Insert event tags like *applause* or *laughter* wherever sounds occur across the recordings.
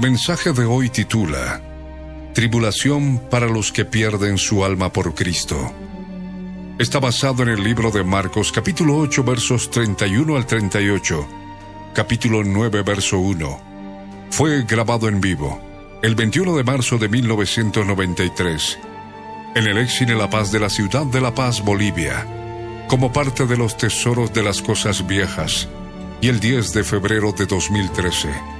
Mensaje de hoy titula Tribulación para los que pierden su alma por Cristo. Está basado en el libro de Marcos capítulo 8 versos 31 al 38, capítulo 9 verso 1. Fue grabado en vivo el 21 de marzo de 1993 en el Exine La Paz de la ciudad de La Paz, Bolivia, como parte de los tesoros de las cosas viejas, y el 10 de febrero de 2013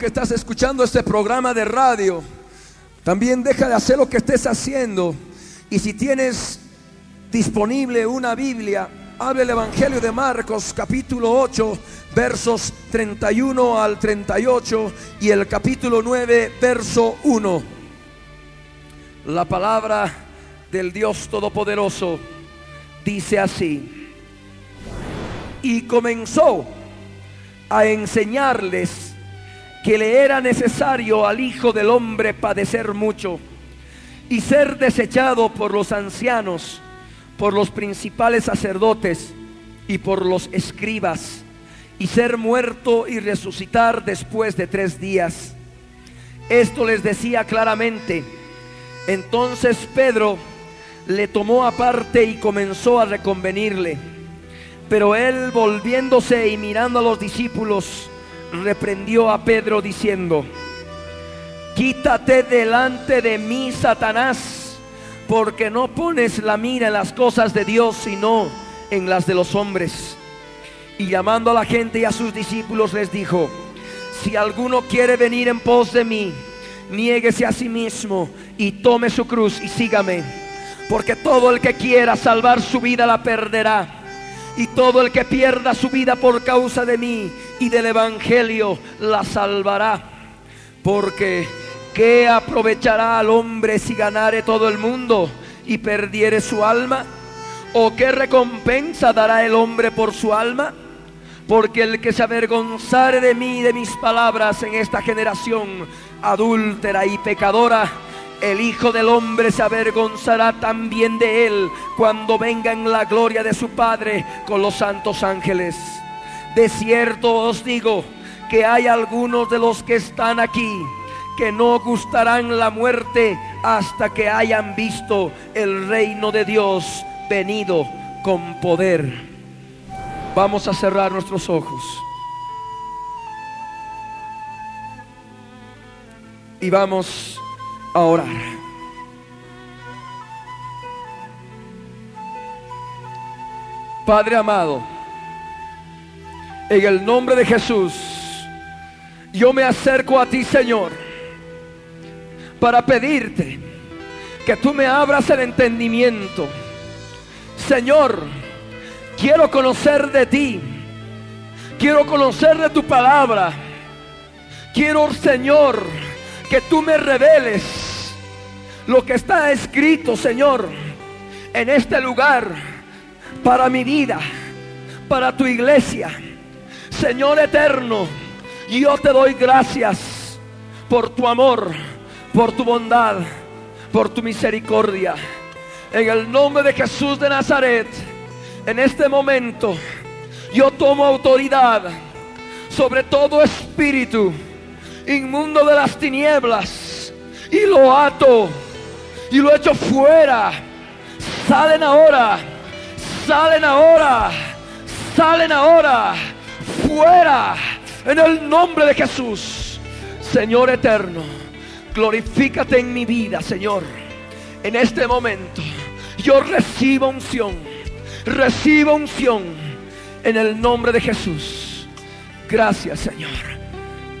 Que estás escuchando este programa de radio, también deja de hacer lo que estés haciendo. Y si tienes disponible una Biblia, hable el Evangelio de Marcos capítulo 8, versos 31 al 38 y el capítulo 9, verso 1. La palabra del Dios Todopoderoso dice así. Y comenzó a enseñarles que le era necesario al Hijo del Hombre padecer mucho y ser desechado por los ancianos, por los principales sacerdotes y por los escribas, y ser muerto y resucitar después de tres días. Esto les decía claramente. Entonces Pedro le tomó aparte y comenzó a reconvenirle. Pero él volviéndose y mirando a los discípulos, reprendió a Pedro diciendo, quítate delante de mí, Satanás, porque no pones la mira en las cosas de Dios, sino en las de los hombres. Y llamando a la gente y a sus discípulos les dijo, si alguno quiere venir en pos de mí, niéguese a sí mismo y tome su cruz y sígame. Porque todo el que quiera salvar su vida la perderá y todo el que pierda su vida por causa de mí y del Evangelio la salvará. Porque ¿qué aprovechará al hombre si ganare todo el mundo y perdiere su alma? ¿O qué recompensa dará el hombre por su alma? Porque el que se avergonzare de mí y de mis palabras en esta generación adúltera y pecadora, el Hijo del Hombre se avergonzará también de él cuando venga en la gloria de su Padre con los santos ángeles. De cierto os digo que hay algunos de los que están aquí que no gustarán la muerte hasta que hayan visto el reino de Dios venido con poder. Vamos a cerrar nuestros ojos. Y vamos orar. Padre amado, en el nombre de Jesús, yo me acerco a ti, Señor, para pedirte que tú me abras el entendimiento. Señor, quiero conocer de ti. Quiero conocer de tu palabra. Quiero, Señor, que tú me reveles lo que está escrito, Señor, en este lugar para mi vida, para tu iglesia. Señor eterno, yo te doy gracias por tu amor, por tu bondad, por tu misericordia. En el nombre de Jesús de Nazaret, en este momento, yo tomo autoridad sobre todo espíritu inmundo de las tinieblas y lo ato y lo echo fuera. Salen ahora, salen ahora, salen ahora, fuera, en el nombre de Jesús. Señor eterno, glorifícate en mi vida, Señor. En este momento, yo recibo unción, recibo unción en el nombre de Jesús. Gracias, Señor.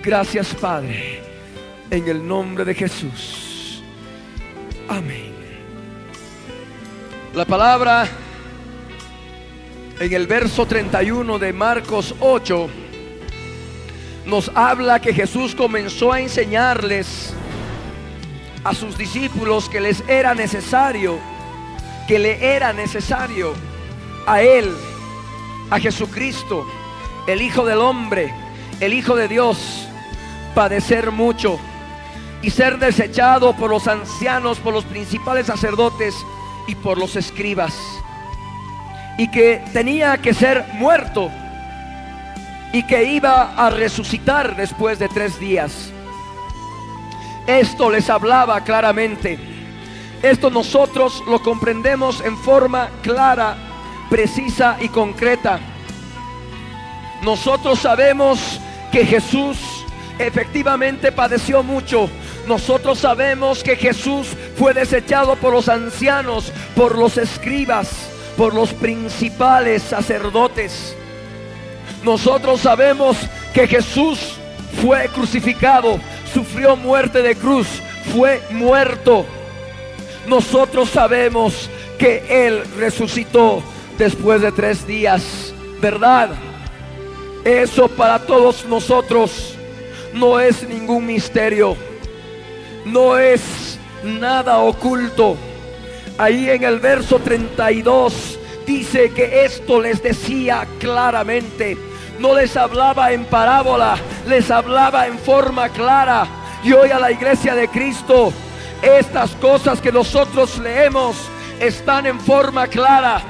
Gracias, Padre, en el nombre de Jesús. Amén. La palabra en el verso 31 de Marcos 8 nos habla que Jesús comenzó a enseñarles a sus discípulos que les era necesario, que le era necesario a Él, a Jesucristo, el Hijo del Hombre, el Hijo de Dios, padecer mucho y ser desechado por los ancianos, por los principales sacerdotes y por los escribas. Y que tenía que ser muerto y que iba a resucitar después de tres días. Esto les hablaba claramente. Esto nosotros lo comprendemos en forma clara, precisa y concreta. Nosotros sabemos que Jesús efectivamente padeció mucho. Nosotros sabemos que Jesús fue desechado por los ancianos, por los escribas, por los principales sacerdotes. Nosotros sabemos que Jesús fue crucificado, sufrió muerte de cruz, fue muerto. Nosotros sabemos que Él resucitó después de tres días, ¿verdad? Eso para todos nosotros no es ningún misterio, no es nada oculto. Ahí en el verso 32 dice que esto les decía claramente no les hablaba en parábola, les hablaba en forma clara. Y hoy a la iglesia de Cristo, estas cosas que nosotros leemos están en forma clara.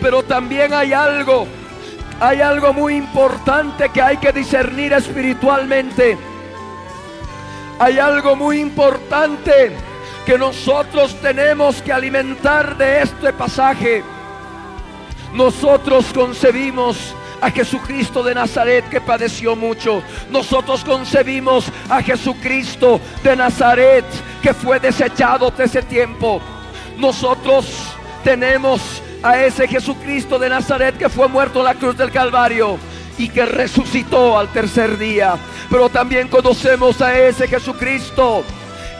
Pero también hay algo, hay algo muy importante que hay que discernir espiritualmente. Hay algo muy importante que nosotros tenemos que alimentar de este pasaje. Nosotros concebimos a Jesucristo de Nazaret que padeció mucho. Nosotros concebimos a Jesucristo de Nazaret que fue desechado de ese tiempo. Nosotros tenemos a ese Jesucristo de Nazaret que fue muerto en la cruz del Calvario y que resucitó al tercer día. Pero también conocemos a ese Jesucristo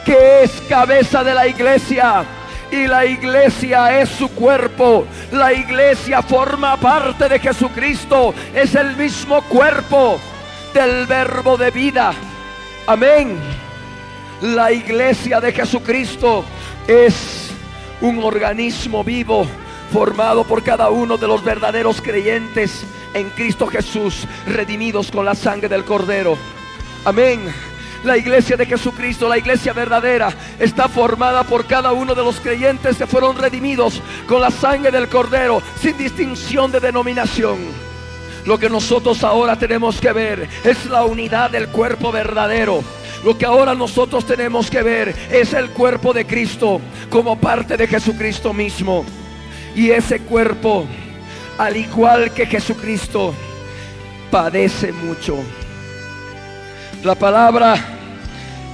que es cabeza de la iglesia y la iglesia es su cuerpo. La iglesia forma parte de Jesucristo. Es el mismo cuerpo del verbo de vida. Amén. La iglesia de Jesucristo es un organismo vivo formado por cada uno de los verdaderos creyentes en Cristo Jesús, redimidos con la sangre del Cordero. Amén. La iglesia de Jesucristo, la iglesia verdadera, está formada por cada uno de los creyentes que fueron redimidos con la sangre del Cordero, sin distinción de denominación. Lo que nosotros ahora tenemos que ver es la unidad del cuerpo verdadero. Lo que ahora nosotros tenemos que ver es el cuerpo de Cristo como parte de Jesucristo mismo. Y ese cuerpo, al igual que Jesucristo, padece mucho. La palabra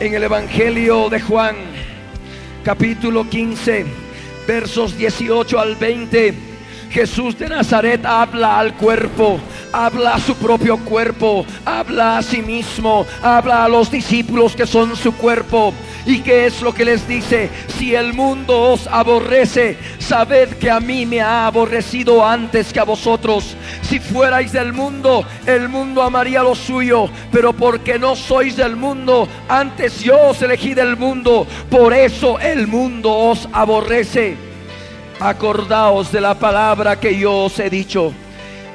en el Evangelio de Juan, capítulo 15, versos 18 al 20. Jesús de Nazaret habla al cuerpo, habla a su propio cuerpo, habla a sí mismo, habla a los discípulos que son su cuerpo. ¿Y qué es lo que les dice? Si el mundo os aborrece, sabed que a mí me ha aborrecido antes que a vosotros. Si fuerais del mundo, el mundo amaría lo suyo, pero porque no sois del mundo, antes yo os elegí del mundo, por eso el mundo os aborrece. Acordaos de la palabra que yo os he dicho.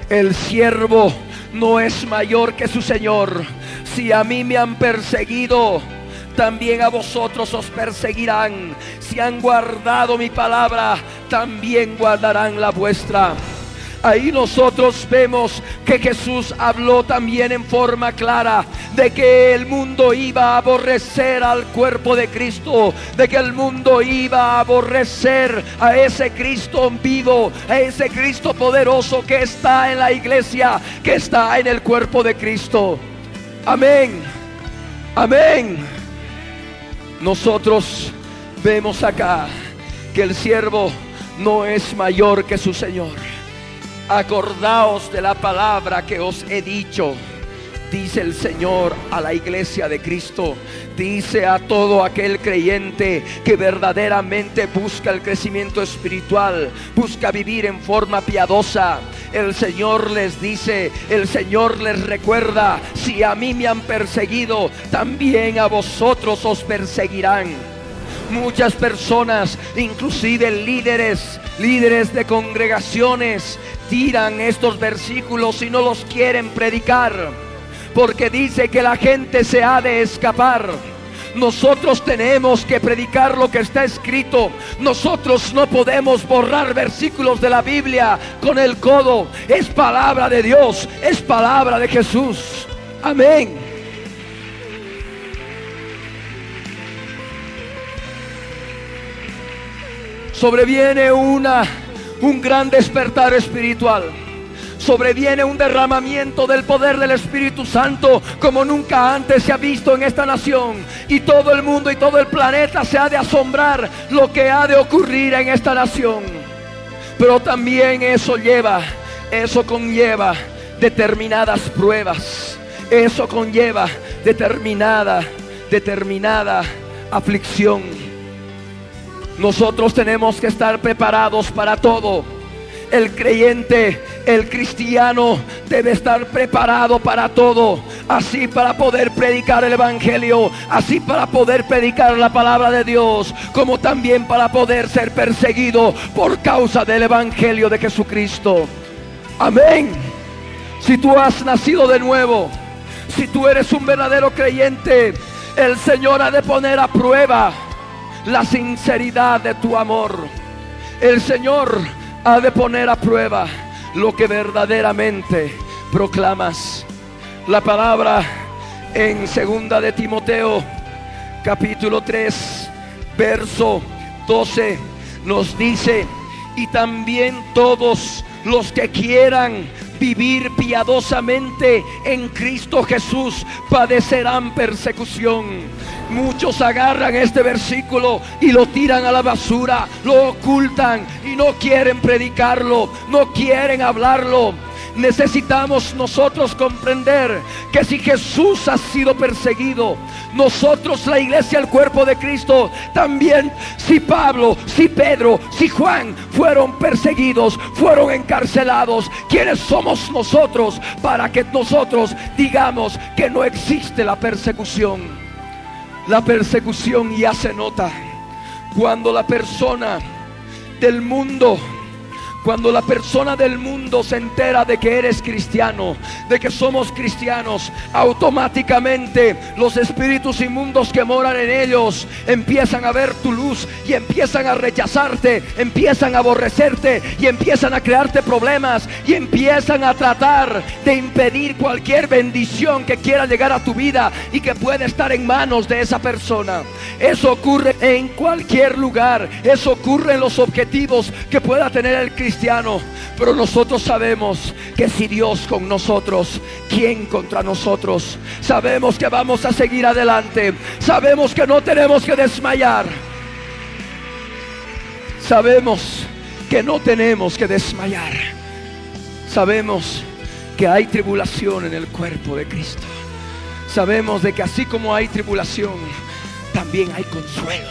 El siervo no es mayor que su Señor. Si a mí me han perseguido, también a vosotros os perseguirán. Si han guardado mi palabra, también guardarán la vuestra. Ahí nosotros vemos que Jesús habló también en forma clara de que el mundo iba a aborrecer al cuerpo de Cristo, de que el mundo iba a aborrecer a ese Cristo vivo, a ese Cristo poderoso que está en la iglesia, que está en el cuerpo de Cristo. Amén. Amén. Nosotros vemos acá que el siervo no es mayor que su Señor. Acordaos de la palabra que os he dicho dice el Señor a la iglesia de Cristo, dice a todo aquel creyente que verdaderamente busca el crecimiento espiritual, busca vivir en forma piadosa. El Señor les dice, el Señor les recuerda, si a mí me han perseguido, también a vosotros os perseguirán. Muchas personas, inclusive líderes, líderes de congregaciones, tiran estos versículos y no los quieren predicar porque dice que la gente se ha de escapar. Nosotros tenemos que predicar lo que está escrito. Nosotros no podemos borrar versículos de la Biblia con el codo. Es palabra de Dios, es palabra de Jesús. Amén. Sobreviene una un gran despertar espiritual sobreviene un derramamiento del poder del Espíritu Santo como nunca antes se ha visto en esta nación. Y todo el mundo y todo el planeta se ha de asombrar lo que ha de ocurrir en esta nación. Pero también eso lleva, eso conlleva determinadas pruebas. Eso conlleva determinada, determinada aflicción. Nosotros tenemos que estar preparados para todo el creyente, el cristiano debe estar preparado para todo. Así para poder predicar el Evangelio, así para poder predicar la palabra de Dios, como también para poder ser perseguido por causa del Evangelio de Jesucristo. Amén. Si tú has nacido de nuevo, si tú eres un verdadero creyente, el Señor ha de poner a prueba la sinceridad de tu amor. El Señor ha de poner a prueba lo que verdaderamente proclamas. La palabra en segunda de Timoteo capítulo 3 verso 12 nos dice, y también todos los que quieran vivir piadosamente en Cristo Jesús padecerán persecución. Muchos agarran este versículo y lo tiran a la basura, lo ocultan y no quieren predicarlo, no quieren hablarlo. Necesitamos nosotros comprender que si Jesús ha sido perseguido, nosotros la iglesia, el cuerpo de Cristo, también si Pablo, si Pedro, si Juan fueron perseguidos, fueron encarcelados, ¿quiénes somos nosotros para que nosotros digamos que no existe la persecución? La persecución ya se nota cuando la persona del mundo cuando la persona del mundo se entera de que eres cristiano, de que somos cristianos, automáticamente los espíritus inmundos que moran en ellos empiezan a ver tu luz y empiezan a rechazarte, empiezan a aborrecerte y empiezan a crearte problemas y empiezan a tratar de impedir cualquier bendición que quiera llegar a tu vida y que pueda estar en manos de esa persona. Eso ocurre en cualquier lugar, eso ocurre en los objetivos que pueda tener el cristiano pero nosotros sabemos que si Dios con nosotros, ¿quién contra nosotros? Sabemos que vamos a seguir adelante, sabemos que no tenemos que desmayar, sabemos que no tenemos que desmayar, sabemos que hay tribulación en el cuerpo de Cristo. Sabemos de que así como hay tribulación, también hay consuelo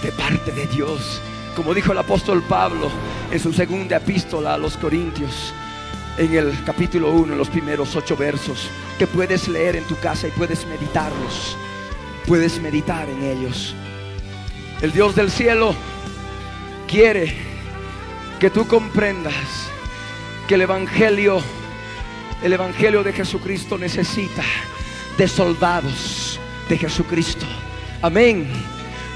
de parte de Dios como dijo el apóstol Pablo en su segunda epístola a los Corintios, en el capítulo 1, en los primeros ocho versos, que puedes leer en tu casa y puedes meditarlos, puedes meditar en ellos. El Dios del cielo quiere que tú comprendas que el Evangelio, el Evangelio de Jesucristo necesita de soldados de Jesucristo. Amén.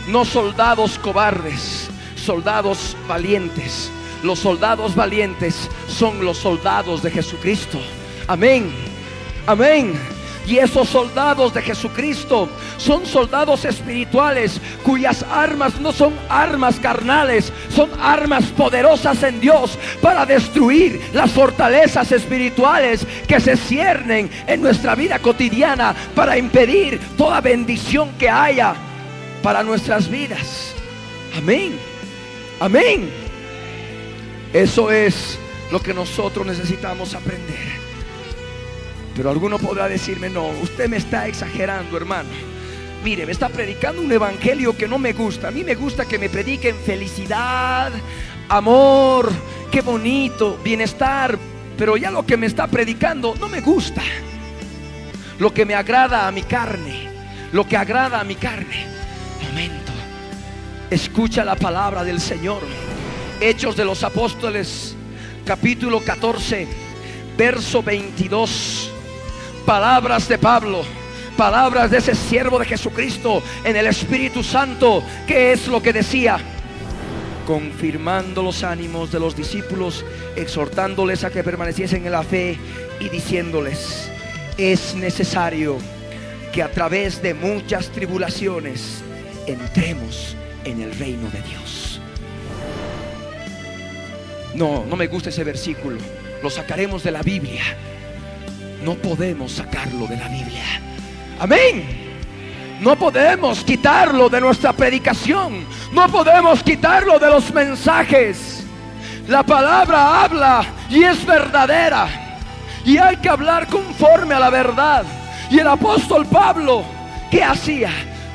No soldados cobardes, soldados valientes, Los soldados valientes son los soldados de Jesucristo. Amén. Amén. Y esos soldados de Jesucristo son soldados espirituales cuyas armas no son armas carnales, son armas poderosas en Dios para destruir las fortalezas espirituales que se ciernen en nuestra vida cotidiana, para impedir toda bendición que haya para nuestras vidas. Amén. Amén. Eso es lo que nosotros necesitamos aprender. Pero alguno podrá decirme, no, usted me está exagerando, hermano. Mire, me está predicando un evangelio que no me gusta. A mí me gusta que me prediquen felicidad, amor, qué bonito, bienestar. Pero ya lo que me está predicando no me gusta. Lo que me agrada a mi carne, lo que agrada a mi carne. Escucha la palabra del Señor. Hechos de los Apóstoles, capítulo 14, verso 22 palabras de Pablo, palabras de ese siervo de Jesucristo en el Espíritu Santo. ¿Qué es lo que decía? Confirmando los ánimos de los discípulos, exhortándoles a que permaneciesen en la fe y diciéndoles, es necesario que a través de muchas tribulaciones entremos en el reino de Dios. No, no me gusta ese versículo. Lo sacaremos de la Biblia no podemos sacarlo de la Biblia. Amén. No podemos quitarlo de nuestra predicación. No podemos quitarlo de los mensajes. La palabra habla y es verdadera. Y hay que hablar conforme a la verdad. Y el apóstol Pablo, ¿qué hacía?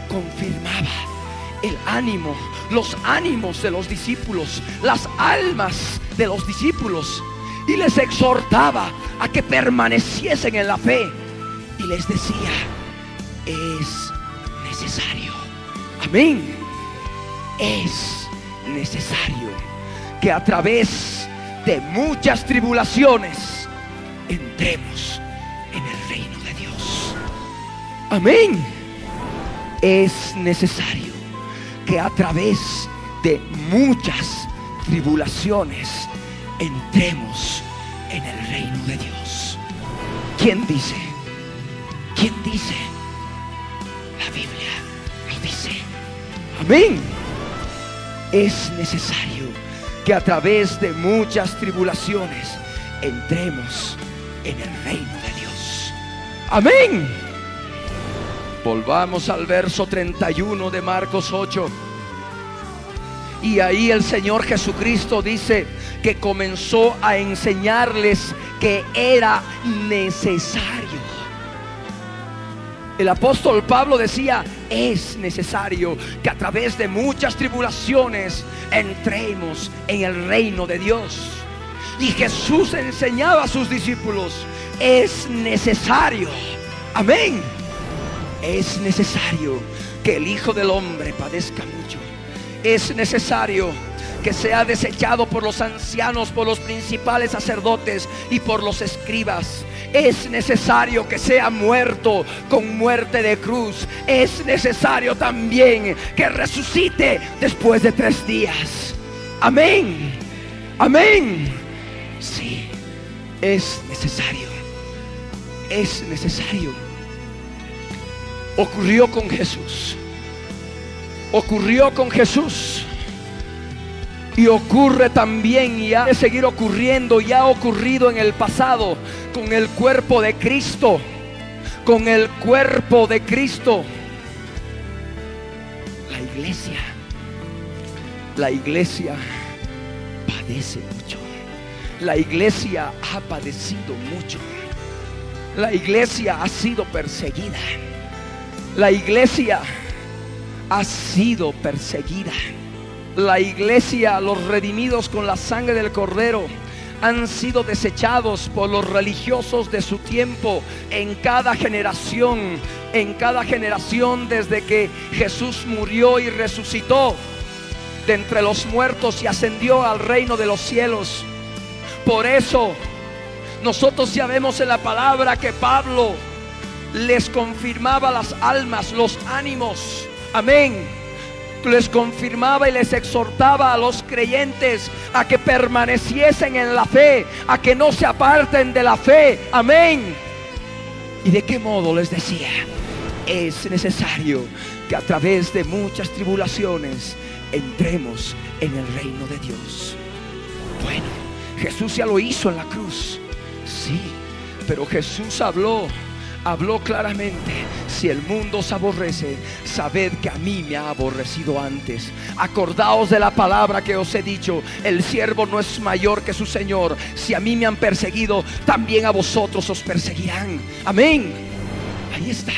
Confirmaba el ánimo, los ánimos de los discípulos, las almas de los discípulos y les exhortaba a que permaneciesen en la fe y les decía, es necesario, amén, es necesario que a través de muchas tribulaciones entremos en el reino de Dios. Amén. Es necesario que a través de muchas tribulaciones entremos en el reino de Dios. ¿Quién dice? ¿Quién dice? La Biblia lo dice. Amén. Es necesario que a través de muchas tribulaciones entremos en el reino de Dios. Amén. Volvamos al verso 31 de Marcos 8. Y ahí el Señor Jesucristo dice, que comenzó a enseñarles que era necesario. El apóstol Pablo decía, es necesario que a través de muchas tribulaciones entremos en el reino de Dios. Y Jesús enseñaba a sus discípulos, es necesario, amén, es necesario que el Hijo del Hombre padezca mucho. Es necesario que sea desechado por los ancianos, por los principales sacerdotes y por los escribas. Es necesario que sea muerto con muerte de cruz. Es necesario también que resucite después de tres días. Amén. Amén. Sí, es necesario. Es necesario. Ocurrió con Jesús. Ocurrió con Jesús. Y ocurre también y ha de seguir ocurriendo y ha ocurrido en el pasado con el cuerpo de Cristo. Con el cuerpo de Cristo. La iglesia. La iglesia padece mucho. La iglesia ha padecido mucho. La iglesia ha sido perseguida. La iglesia ha sido perseguida la iglesia, los redimidos con la sangre del cordero, han sido desechados por los religiosos de su tiempo en cada generación, en cada generación desde que Jesús murió y resucitó de entre los muertos y ascendió al reino de los cielos. Por eso nosotros ya vemos en la palabra que Pablo les confirmaba las almas, los ánimos. Amén les confirmaba y les exhortaba a los creyentes a que permaneciesen en la fe, a que no se aparten de la fe. Amén. ¿Y de qué modo les decía? Es necesario que a través de muchas tribulaciones entremos en el reino de Dios. Bueno, Jesús ya lo hizo en la cruz. Sí, pero Jesús habló habló claramente, si el mundo os aborrece, sabed que a mí me ha aborrecido antes. Acordaos de la palabra que os he dicho, el siervo no es mayor que su Señor. Si a mí me han perseguido, también a vosotros os perseguirán. Amén. Ahí está.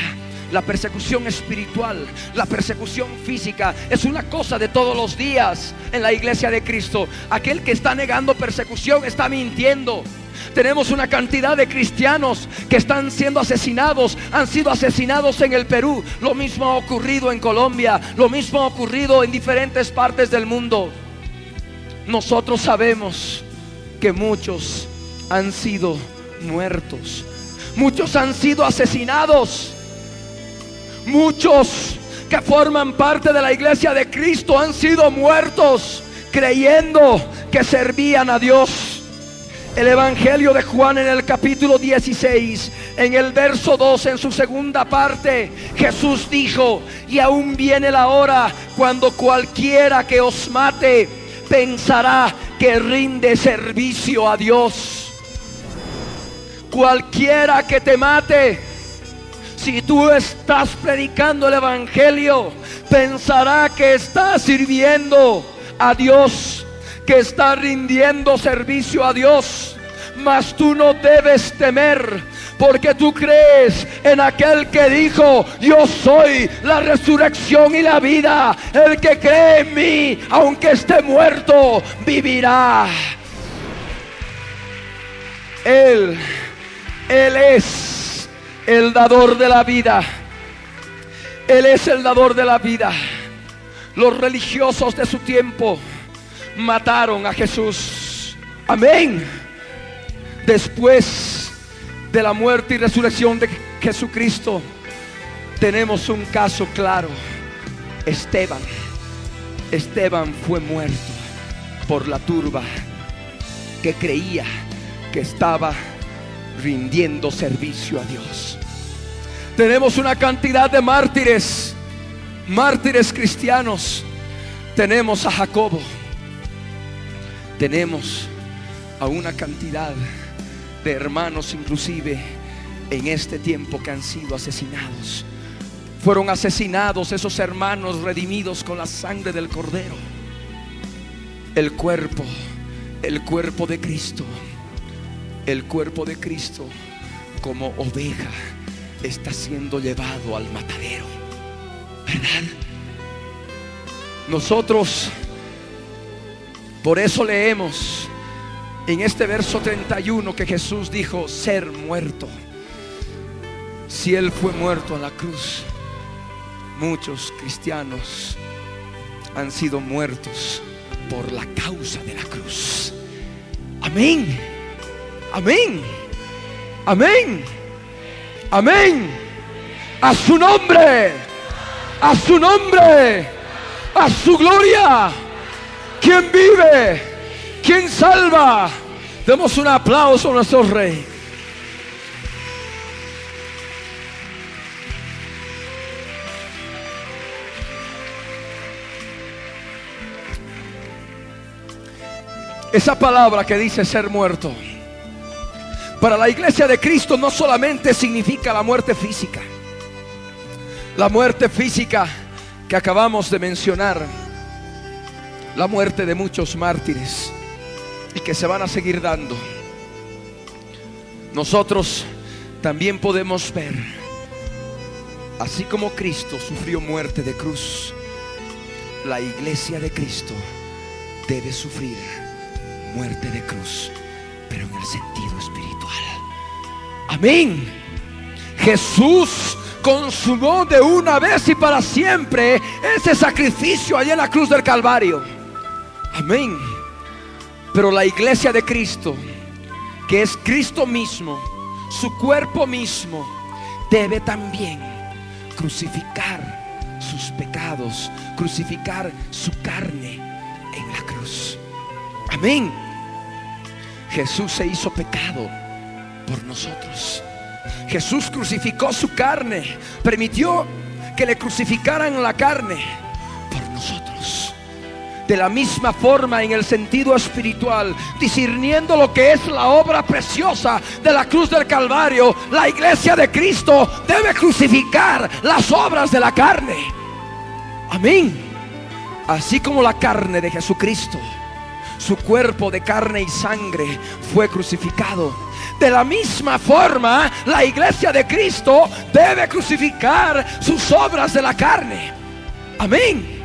La persecución espiritual, la persecución física es una cosa de todos los días en la iglesia de Cristo. Aquel que está negando persecución está mintiendo. Tenemos una cantidad de cristianos que están siendo asesinados, han sido asesinados en el Perú. Lo mismo ha ocurrido en Colombia, lo mismo ha ocurrido en diferentes partes del mundo. Nosotros sabemos que muchos han sido muertos, muchos han sido asesinados, muchos que forman parte de la iglesia de Cristo han sido muertos creyendo que servían a Dios. El Evangelio de Juan en el capítulo 16, en el verso 2, en su segunda parte, Jesús dijo, y aún viene la hora cuando cualquiera que os mate pensará que rinde servicio a Dios. Cualquiera que te mate, si tú estás predicando el Evangelio, pensará que estás sirviendo a Dios que está rindiendo servicio a Dios. Mas tú no debes temer porque tú crees en aquel que dijo, yo soy la resurrección y la vida. El que cree en mí, aunque esté muerto, vivirá. Él, Él es el dador de la vida. Él es el dador de la vida. Los religiosos de su tiempo mataron a Jesús. Amén. Después de la muerte y resurrección de Jesucristo, tenemos un caso claro. Esteban. Esteban fue muerto por la turba que creía que estaba rindiendo servicio a Dios. Tenemos una cantidad de mártires, mártires cristianos. Tenemos a Jacobo tenemos a una cantidad de hermanos inclusive en este tiempo que han sido asesinados. Fueron asesinados esos hermanos redimidos con la sangre del cordero. El cuerpo, el cuerpo de Cristo, el cuerpo de Cristo como oveja está siendo llevado al matadero. ¿Verdad? Nosotros por eso leemos en este verso 31 que Jesús dijo ser muerto. Si Él fue muerto a la cruz, muchos cristianos han sido muertos por la causa de la cruz. Amén. Amén. Amén. Amén. A su nombre. A su nombre. A su gloria. ¿Quién vive? ¿Quién salva? Demos un aplauso a nuestro rey. Esa palabra que dice ser muerto, para la iglesia de Cristo no solamente significa la muerte física, la muerte física que acabamos de mencionar, la muerte de muchos mártires y que se van a seguir dando. Nosotros también podemos ver, así como Cristo sufrió muerte de cruz, la iglesia de Cristo debe sufrir muerte de cruz, pero en el sentido espiritual. Amén. Jesús consumó de una vez y para siempre ese sacrificio allá en la cruz del Calvario. Amén. Pero la iglesia de Cristo, que es Cristo mismo, su cuerpo mismo, debe también crucificar sus pecados crucificar su carne en la cruz. Amén. Jesús se hizo pecado por nosotros. Jesús crucificó su carne, permitió que le crucificaran la carne. De la misma forma en el sentido espiritual, discerniendo lo que es la obra preciosa de la cruz del Calvario, la iglesia de Cristo debe crucificar las obras de la carne. Amén. Así como la carne de Jesucristo, su cuerpo de carne y sangre fue crucificado de la misma forma, la iglesia de Cristo debe crucificar sus obras de la carne. Amén.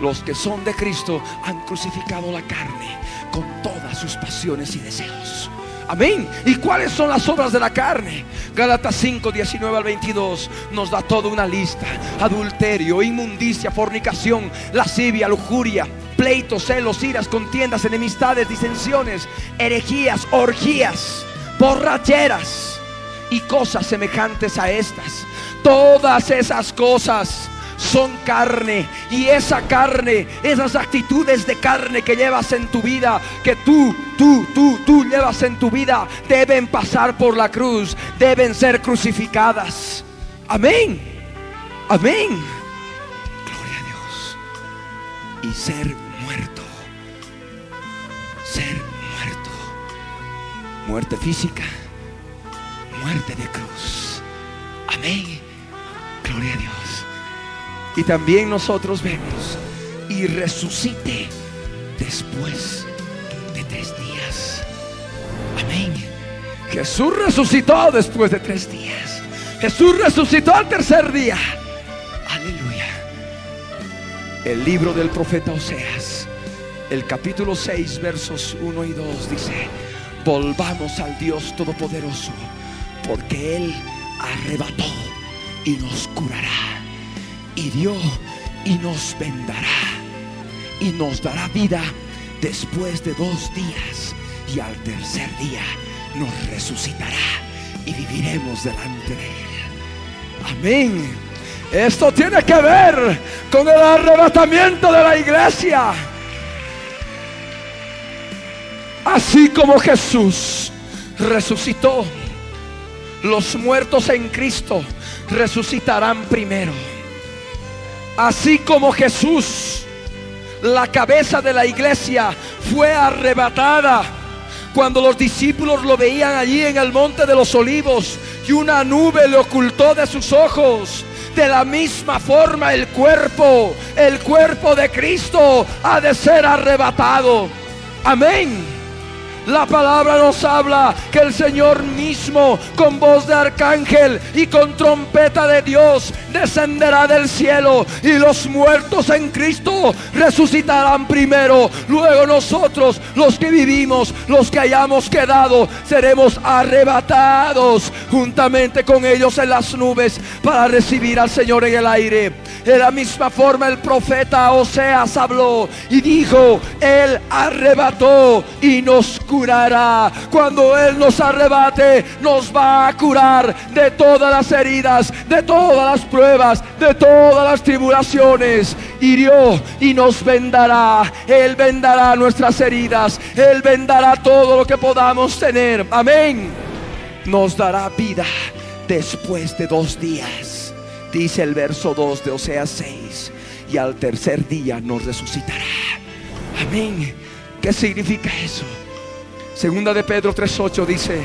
Los que son de Cristo han crucificado la carne con todas sus pasiones y deseos. Amén. ¿Y cuáles son las obras de la carne? Gálatas 5, 19 al 22 nos da toda una lista. Adulterio, inmundicia, fornicación, lascivia, lujuria pleitos, celos, iras, contiendas, enemistades, disensiones, herejías, orgías, borracheras y cosas semejantes a estas. Todas esas cosas son carne y esa carne, esas actitudes de carne que llevas en tu vida, que tú, tú, tú, tú llevas en tu vida, deben pasar por la cruz, deben ser crucificadas. Amén. Amén. Gloria a Dios. Y ser muerte física, muerte de cruz. Amén. Gloria a Dios. Y también nosotros vemos y resucite después de tres días. Amén. Jesús resucitó después de tres días. Jesús resucitó al tercer día. Aleluya. El libro del profeta Oseas, el capítulo 6, versos 1 y 2 dice, volvamos al Dios Todopoderoso, porque Él arrebató y nos curará, y dio y nos vendará, y nos dará vida después de dos días, y al tercer día nos resucitará y viviremos delante de Él. Amén. Esto tiene que ver con el arrebatamiento de la iglesia. Así como Jesús resucitó, los muertos en Cristo resucitarán primero. Así como Jesús, la cabeza de la iglesia, fue arrebatada cuando los discípulos lo veían allí en el monte de los olivos y una nube le ocultó de sus ojos. De la misma forma el cuerpo, el cuerpo de Cristo ha de ser arrebatado. Amén. La palabra nos habla que el Señor mismo, con voz de arcángel y con trompeta de Dios, descenderá del cielo y los muertos en Cristo resucitarán primero. Luego nosotros, los que vivimos, los que hayamos quedado, seremos arrebatados juntamente con ellos en las nubes para recibir al Señor en el aire. De la misma forma el profeta Oseas habló y dijo, Él arrebató y nos curará. Cuando Él nos arrebate, nos va a curar de todas las heridas, de todas las pruebas, de todas las tribulaciones. Hirió y nos vendará. Él vendará nuestras heridas. Él vendará todo lo que podamos tener. Amén. Nos dará vida después de dos días Dice el verso 2 de Oseas 6, y al tercer día nos resucitará. Amén. ¿Qué significa eso? Segunda de Pedro 3.8 dice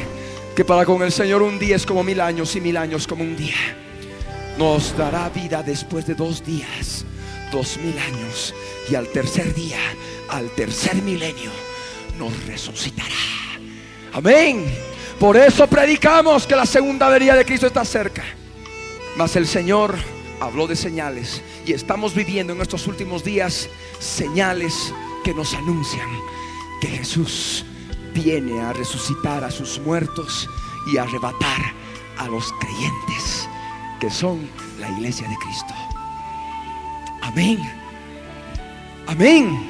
que para con el Señor un día es como mil años y mil años como un día. Nos dará vida después de dos días, dos mil años, y al tercer día, al tercer milenio, nos resucitará. Amén. Por eso predicamos que la segunda venida de Cristo está cerca. Mas el Señor habló de señales y estamos viviendo en estos últimos días señales que nos anuncian que Jesús viene a resucitar a sus muertos y a arrebatar a los creyentes que son la iglesia de Cristo. Amén. Amén.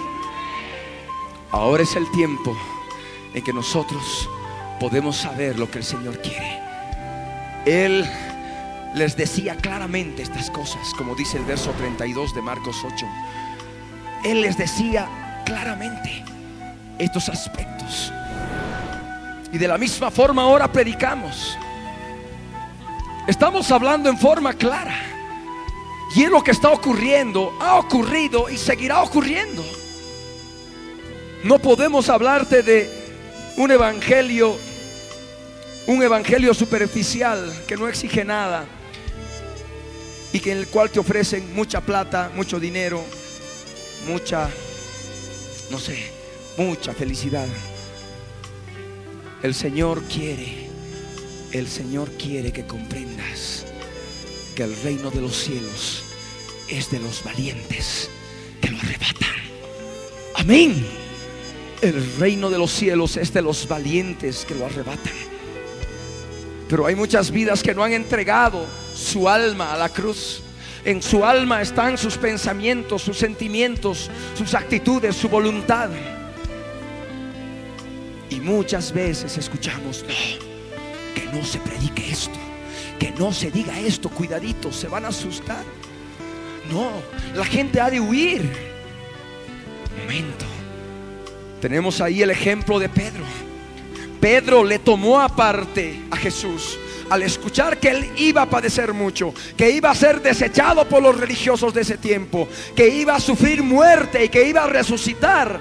Ahora es el tiempo en que nosotros podemos saber lo que el Señor quiere. Él les decía claramente estas cosas, como dice el verso 32 de Marcos 8. Él les decía claramente estos aspectos. Y de la misma forma ahora predicamos. Estamos hablando en forma clara. Y es lo que está ocurriendo, ha ocurrido y seguirá ocurriendo. No podemos hablarte de un evangelio, un evangelio superficial que no exige nada y que en el cual te ofrecen mucha plata, mucho dinero, mucha, no sé, mucha felicidad. El Señor quiere, el Señor quiere que comprendas que el reino de los cielos es de los valientes que lo arrebatan. Amén. El reino de los cielos es de los valientes que lo arrebatan. Pero hay muchas vidas que no han entregado su alma a la cruz. En su alma están sus pensamientos, sus sentimientos, sus actitudes, su voluntad. Y muchas veces escuchamos, no, que no se predique esto, que no se diga esto, cuidadito, se van a asustar. No, la gente ha de huir. Momento. Tenemos ahí el ejemplo de Pedro. Pedro le tomó aparte a Jesús al escuchar que él iba a padecer mucho, que iba a ser desechado por los religiosos de ese tiempo, que iba a sufrir muerte y que iba a resucitar.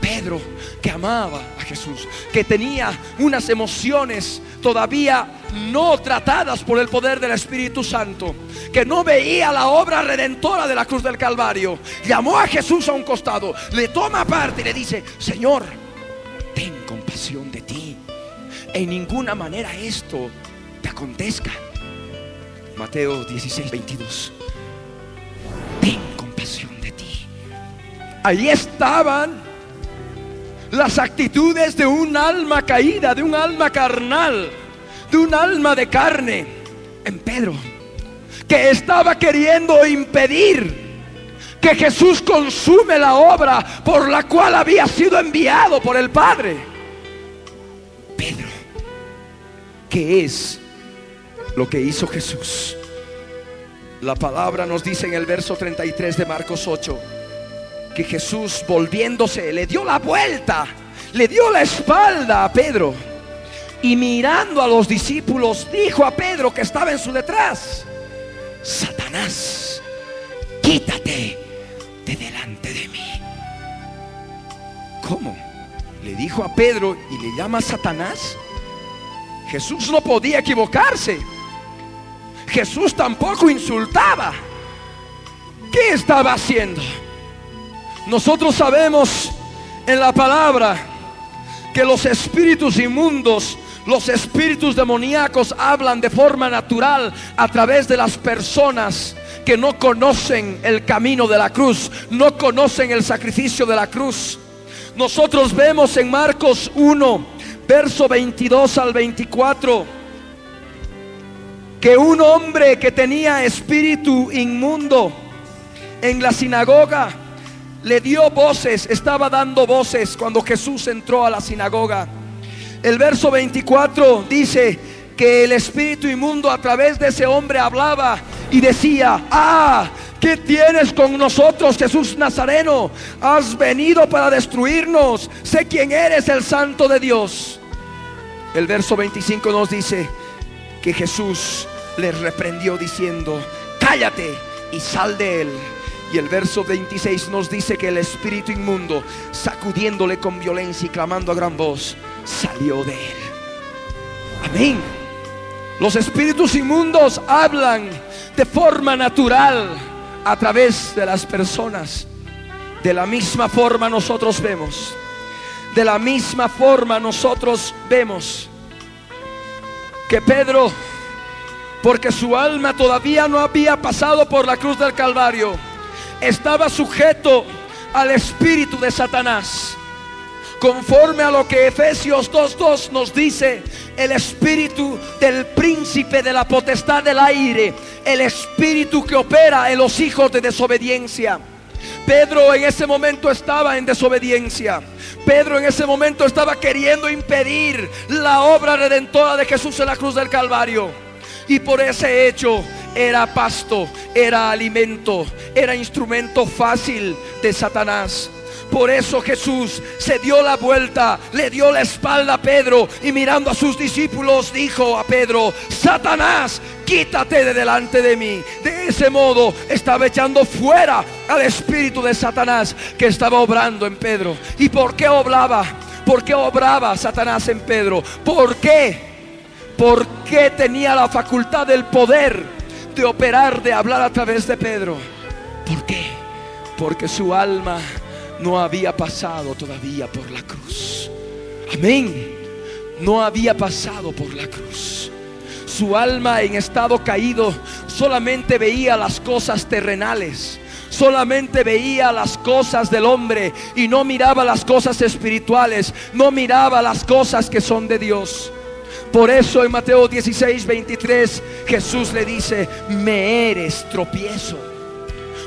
Pedro, que amaba a Jesús, que tenía unas emociones todavía no tratadas por el poder del Espíritu Santo, que no veía la obra redentora de la cruz del Calvario, llamó a Jesús a un costado, le toma parte y le dice, Señor, ten compasión de ti. En ninguna manera esto te acontezca. Mateo 16, 22. Ten compasión de ti. Ahí estaban las actitudes de un alma caída, de un alma carnal, de un alma de carne en Pedro, que estaba queriendo impedir que Jesús consume la obra por la cual había sido enviado por el Padre. Pedro, ¿qué es lo que hizo Jesús? La palabra nos dice en el verso 33 de Marcos 8 que Jesús volviéndose le dio la vuelta, le dio la espalda a Pedro y mirando a los discípulos dijo a Pedro que estaba en su detrás, Satanás, quítate de delante de mí. ¿Cómo? Le dijo a Pedro y le llama Satanás. Jesús no podía equivocarse. Jesús tampoco insultaba. ¿Qué estaba haciendo? Nosotros sabemos en la palabra que los espíritus inmundos, los espíritus demoníacos hablan de forma natural a través de las personas que no conocen el camino de la cruz, no conocen el sacrificio de la cruz. Nosotros vemos en Marcos 1, verso 22 al 24, que un hombre que tenía espíritu inmundo en la sinagoga, le dio voces, estaba dando voces cuando Jesús entró a la sinagoga. El verso 24 dice que el espíritu inmundo a través de ese hombre hablaba y decía, ah, ¿qué tienes con nosotros, Jesús Nazareno? Has venido para destruirnos. Sé quién eres, el santo de Dios. El verso 25 nos dice que Jesús le reprendió diciendo, cállate y sal de él. Y el verso 26 nos dice que el espíritu inmundo, sacudiéndole con violencia y clamando a gran voz, salió de él. Amén. Los espíritus inmundos hablan de forma natural a través de las personas. De la misma forma nosotros vemos. De la misma forma nosotros vemos que Pedro, porque su alma todavía no había pasado por la cruz del Calvario, estaba sujeto al espíritu de Satanás. Conforme a lo que Efesios 2.2 nos dice, el espíritu del príncipe de la potestad del aire, el espíritu que opera en los hijos de desobediencia. Pedro en ese momento estaba en desobediencia. Pedro en ese momento estaba queriendo impedir la obra redentora de Jesús en la cruz del Calvario. Y por ese hecho era pasto, era alimento, era instrumento fácil de Satanás. Por eso Jesús se dio la vuelta, le dio la espalda a Pedro y mirando a sus discípulos dijo a Pedro, Satanás, quítate de delante de mí. De ese modo estaba echando fuera al espíritu de Satanás que estaba obrando en Pedro. ¿Y por qué obraba? ¿Por qué obraba Satanás en Pedro? ¿Por qué? Porque tenía la facultad del poder de operar, de hablar a través de Pedro. ¿Por qué? Porque su alma no había pasado todavía por la cruz. Amén. No había pasado por la cruz. Su alma en estado caído solamente veía las cosas terrenales. Solamente veía las cosas del hombre y no miraba las cosas espirituales. No miraba las cosas que son de Dios. Por eso en Mateo 16, 23 Jesús le dice, me eres tropiezo.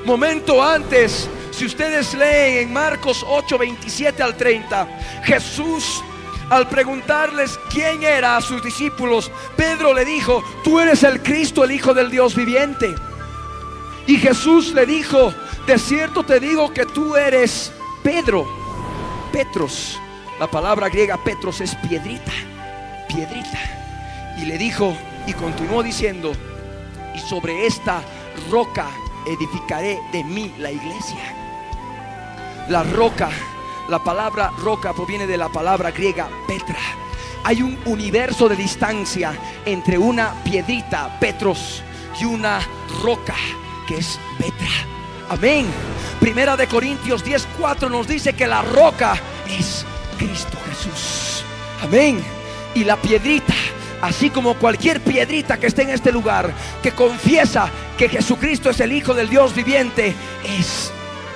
Momento antes, si ustedes leen en Marcos 8, 27 al 30, Jesús al preguntarles quién era a sus discípulos, Pedro le dijo, tú eres el Cristo, el Hijo del Dios viviente. Y Jesús le dijo, de cierto te digo que tú eres Pedro, Petros. La palabra griega Petros es piedrita piedrita. Y le dijo y continuó diciendo, y sobre esta roca edificaré de mí la iglesia. La roca, la palabra roca proviene de la palabra griega Petra. Hay un universo de distancia entre una piedrita, Petros, y una roca que es Petra. Amén. Primera de Corintios 10:4 nos dice que la roca es Cristo Jesús. Amén y la piedrita, así como cualquier piedrita que esté en este lugar, que confiesa que Jesucristo es el Hijo del Dios viviente, es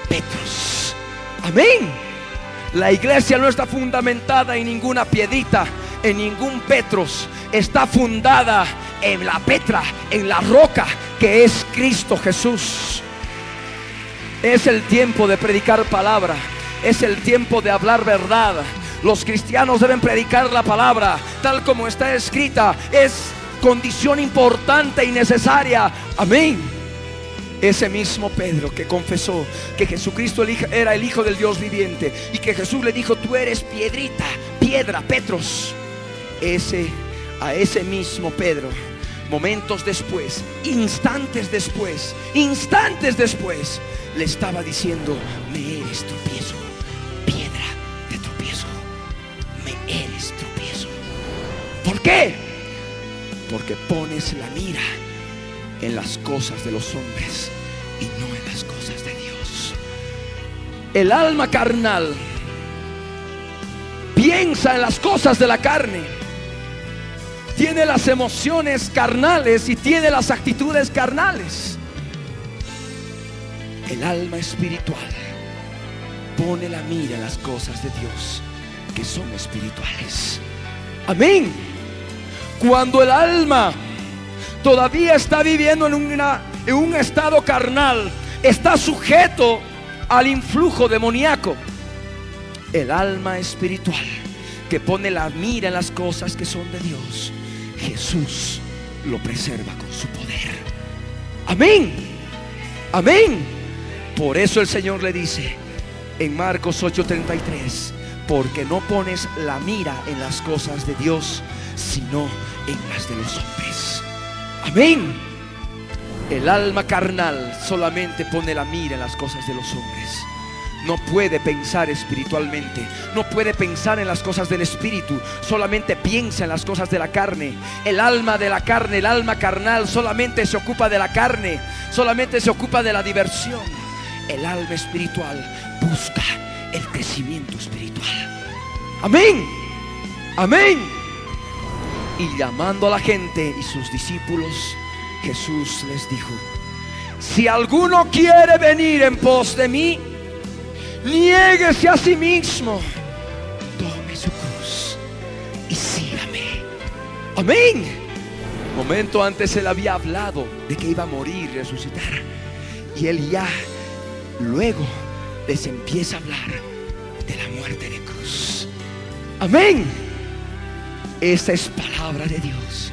Petros. Amén. La iglesia no está fundamentada en ninguna piedrita, en ningún Petros. Está fundada en la Petra, en la roca que es Cristo Jesús. Es el tiempo de predicar palabra. Es el tiempo de hablar verdad. Los cristianos deben predicar la palabra tal como está escrita. Es condición importante y necesaria. Amén. Ese mismo Pedro que confesó que Jesucristo era el Hijo del Dios viviente y que Jesús le dijo, tú eres piedrita, piedra, Petros. Ese, a ese mismo Pedro, momentos después, instantes después, instantes después, le estaba diciendo, me eres tropiezo eres tropiezo. ¿Por qué? Porque pones la mira en las cosas de los hombres y no en las cosas de Dios. El alma carnal piensa en las cosas de la carne. Tiene las emociones carnales y tiene las actitudes carnales. El alma espiritual pone la mira en las cosas de Dios que son espirituales. Amén. Cuando el alma todavía está viviendo en, en un estado carnal, está sujeto al influjo demoníaco. El alma espiritual que pone la mira en las cosas que son de Dios, Jesús lo preserva con su poder. Amén. Amén. Por eso el Señor le dice en Marcos 8:33, porque no pones la mira en las cosas de Dios, sino en las de los hombres. Amén. El alma carnal solamente pone la mira en las cosas de los hombres. No puede pensar espiritualmente, no puede pensar en las cosas del espíritu, solamente piensa en las cosas de la carne. El alma de la carne, el alma carnal solamente se ocupa de la carne, solamente se ocupa de la diversión. El alma espiritual busca el crecimiento espiritual. Amén. Amén. Y llamando a la gente y sus discípulos, Jesús les dijo, si alguno quiere venir en pos de mí, niéguese a sí mismo, tome su cruz y sígame. Amén. Momento antes él había hablado de que iba a morir y resucitar. Y él ya luego les empieza a hablar de la muerte de cruz. Amén. Esta es palabra de Dios.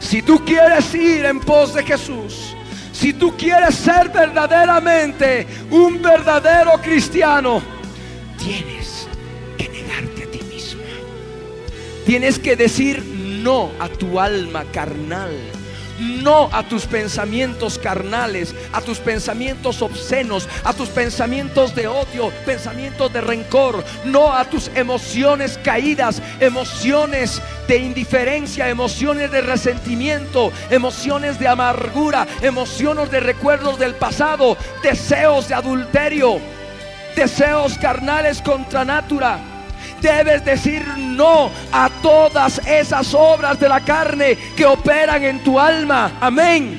Si tú quieres ir en pos de Jesús, si tú quieres ser verdaderamente un verdadero cristiano, tienes que negarte a ti mismo. Tienes que decir no a tu alma carnal no a tus pensamientos carnales, a tus pensamientos obscenos, a tus pensamientos de odio, pensamientos de rencor, no a tus emociones caídas, emociones de indiferencia, emociones de resentimiento, emociones de amargura, emociones de recuerdos del pasado, deseos de adulterio, deseos carnales contra natura Debes decir no a todas esas obras de la carne que operan en tu alma. Amén.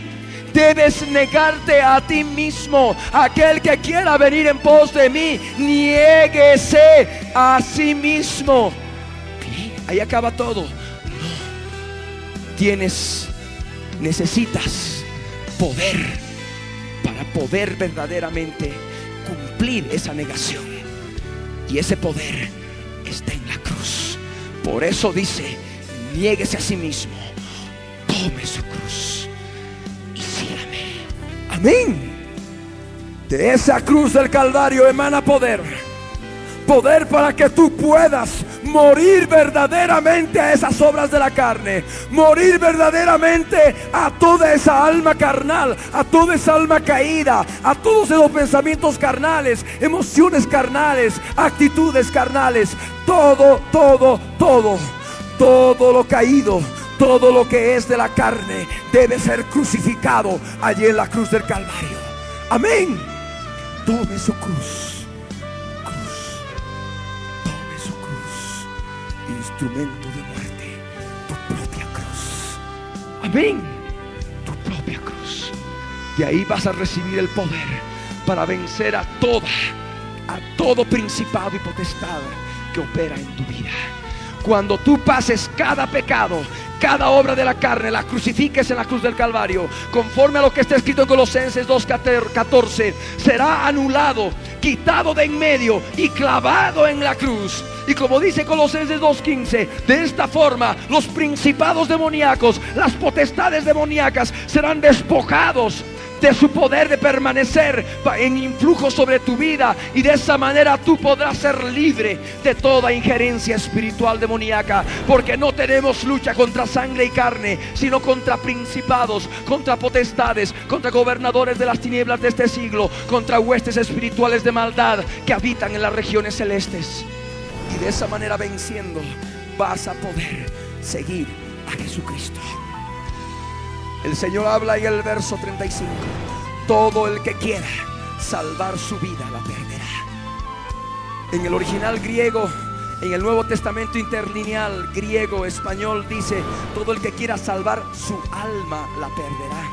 Debes negarte a ti mismo. Aquel que quiera venir en pos de mí, niéguese a sí mismo. Ahí acaba todo. Tienes, necesitas poder para poder verdaderamente cumplir esa negación. Y ese poder está en la cruz. Por eso dice, niéguese a sí mismo, tome su cruz y sígame. Amén. De esa cruz del Calvario emana poder. Poder para que tú puedas morir verdaderamente a esas obras de la carne, morir verdaderamente a toda esa alma carnal, a toda esa alma caída, a todos esos pensamientos carnales, emociones carnales, actitudes carnales, todo, todo, todo, todo lo caído. Todo lo que es de la carne debe ser crucificado allí en la cruz del Calvario. Amén. Tome su cruz instrumento de muerte, tu propia cruz. Amén. Tu propia cruz. Y ahí vas a recibir el poder para vencer a toda, a todo principado y potestad que opera en tu vida. Cuando tú pases cada pecado, cada obra de la carne, la crucifiques en la cruz del Calvario, conforme a lo que está escrito en Colosenses 2.14, será anulado, quitado de en medio y clavado en la cruz. Y como dice Colosenses 2.15, de esta forma los principados demoníacos, las potestades demoníacas serán despojados de su poder de permanecer en influjo sobre tu vida y de esa manera tú podrás ser libre de toda injerencia espiritual demoníaca porque no tenemos lucha contra sangre y carne sino contra principados contra potestades contra gobernadores de las tinieblas de este siglo contra huestes espirituales de maldad que habitan en las regiones celestes. Y de esa manera venciendo vas a poder seguir a Jesucristo el Señor habla en el verso 35. Todo el que quiera salvar su vida la perderá. En el original griego, en el Nuevo Testamento interlineal griego, español, dice, todo el que quiera salvar su alma la perderá.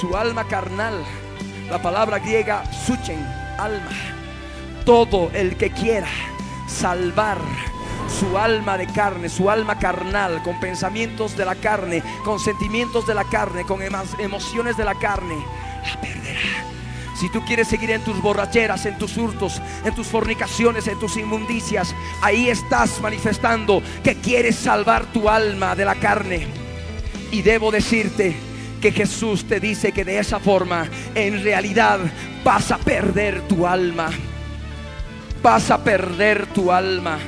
Su alma carnal, la palabra griega suchen, alma. Todo el que quiera salvar su alma de carne, su alma carnal, con pensamientos de la carne, con sentimientos de la carne, con emociones de la carne, la perderá. Si tú quieres seguir en tus borracheras, en tus hurtos, en tus fornicaciones, en tus inmundicias, ahí estás manifestando que quieres salvar tu alma de la carne. Y debo decirte que Jesús te dice que de esa forma, en realidad, vas a perder tu alma. Vas a perder tu alma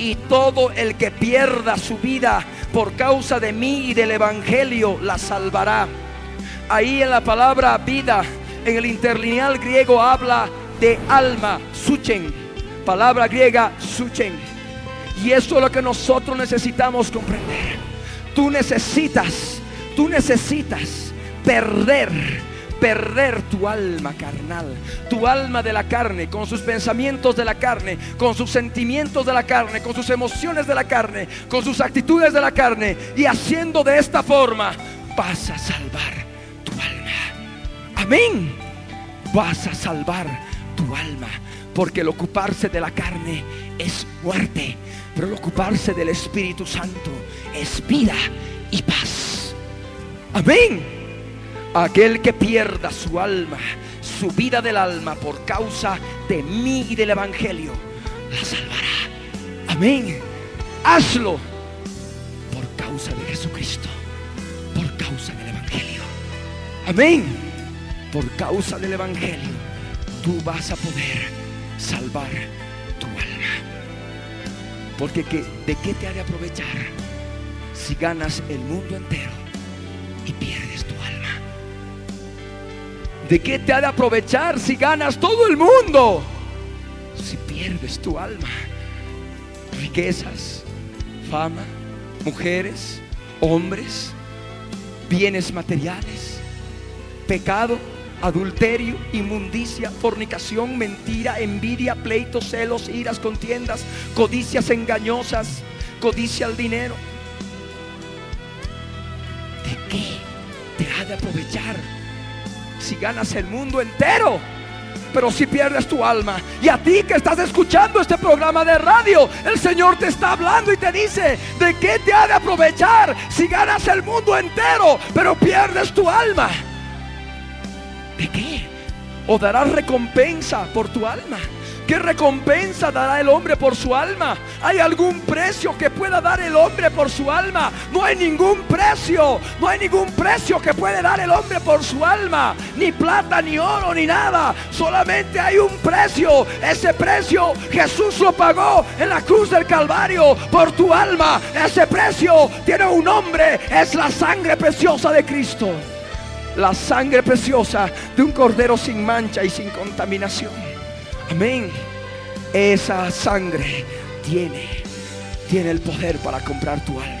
y todo el que pierda su vida por causa de mí y del Evangelio la salvará. Ahí en la palabra vida, en el interlineal griego habla de alma, suchen, palabra griega suchen. Y eso es lo que nosotros necesitamos comprender. Tú necesitas, tú necesitas perder perder tu alma carnal, tu alma de la carne, con sus pensamientos de la carne, con sus sentimientos de la carne, con sus emociones de la carne, con sus actitudes de la carne. Y haciendo de esta forma, vas a salvar tu alma. Amén. Vas a salvar tu alma. Porque el ocuparse de la carne es muerte. Pero el ocuparse del Espíritu Santo es vida y paz. Amén. Aquel que pierda su alma, su vida del alma por causa de mí y del Evangelio, la salvará. Amén. Hazlo por causa de Jesucristo. Por causa del Evangelio. Amén. Por causa del Evangelio, tú vas a poder salvar tu alma. Porque ¿de qué te ha de aprovechar si ganas el mundo entero y pierdes? ¿De qué te ha de aprovechar si ganas todo el mundo si pierdes tu alma? Riquezas, fama, mujeres, hombres, bienes materiales, pecado, adulterio, inmundicia, fornicación, mentira, envidia, pleitos, celos, iras, contiendas, codicias engañosas, codicia al dinero. ¿De qué te ha de aprovechar si ganas el mundo entero? pero si pierdes tu alma. Y a ti que estás escuchando este programa de radio, el Señor te está hablando y te dice, ¿de qué te ha de aprovechar si ganas el mundo entero, pero pierdes tu alma? ¿De qué? ¿O darás recompensa por tu alma? ¿Qué recompensa dará el hombre por su alma? ¿Hay algún precio que pueda dar el hombre por su alma? No hay ningún precio. No hay ningún precio que puede dar el hombre por su alma. Ni plata, ni oro, ni nada. Solamente hay un precio. Ese precio Jesús lo pagó en la cruz del Calvario por tu alma. Ese precio tiene un nombre. Es la sangre preciosa de Cristo. La sangre preciosa de un cordero sin mancha y sin contaminación. Amén. Esa sangre tiene, tiene el poder para comprar tu alma.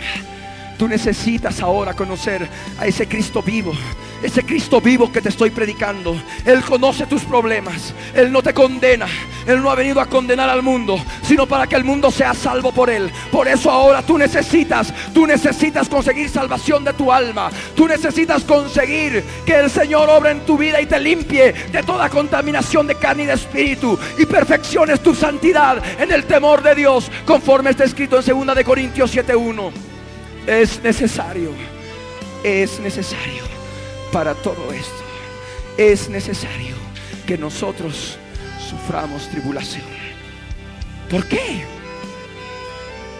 Tú necesitas ahora conocer a ese Cristo vivo ese Cristo vivo que te estoy predicando. Él conoce tus problemas. Él no te condena. Él no ha venido a condenar al mundo, sino para que el mundo sea salvo por Él. Por eso ahora tú necesitas, tú necesitas conseguir salvación de tu alma. Tú necesitas conseguir que el Señor obre en tu vida y te limpie de toda contaminación de carne y de espíritu. Y perfecciones tu santidad en el temor de Dios, conforme está escrito en 2 de Corintios 7.1. Es necesario, es necesario para todo esto es necesario que nosotros suframos tribulación. ¿Por qué?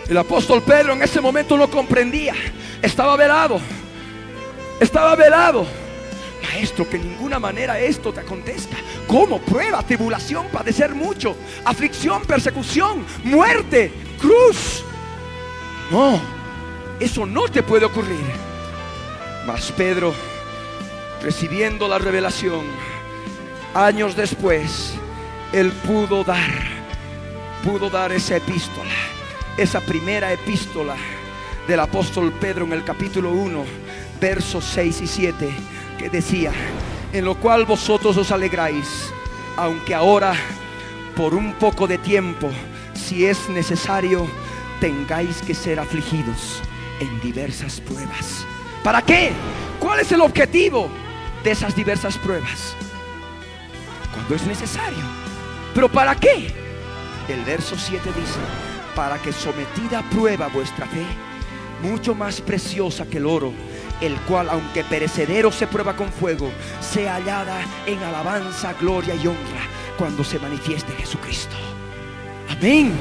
El apóstol Pedro en ese momento no comprendía. Estaba velado. Estaba velado. Maestro, que ninguna manera esto te acontezca. ¿Cómo? Prueba, tribulación, padecer mucho, aflicción, persecución, muerte, cruz. No, eso no te puede ocurrir. Mas Pedro recibiendo la revelación, años después, él pudo dar, pudo dar esa epístola, esa primera epístola del apóstol Pedro en el capítulo 1, versos 6 y 7, que decía, en lo cual vosotros os alegráis, aunque ahora por un poco de tiempo, si es necesario, tengáis que ser afligidos en diversas pruebas. ¿Para qué? ¿Cuál es el objetivo? de esas diversas pruebas. Cuando es necesario. ¿Pero para qué? El verso 7 dice, para que sometida a prueba vuestra fe, mucho más preciosa que el oro, el cual aunque perecedero se prueba con fuego, sea hallada en alabanza, gloria y honra cuando se manifieste Jesucristo. Amén.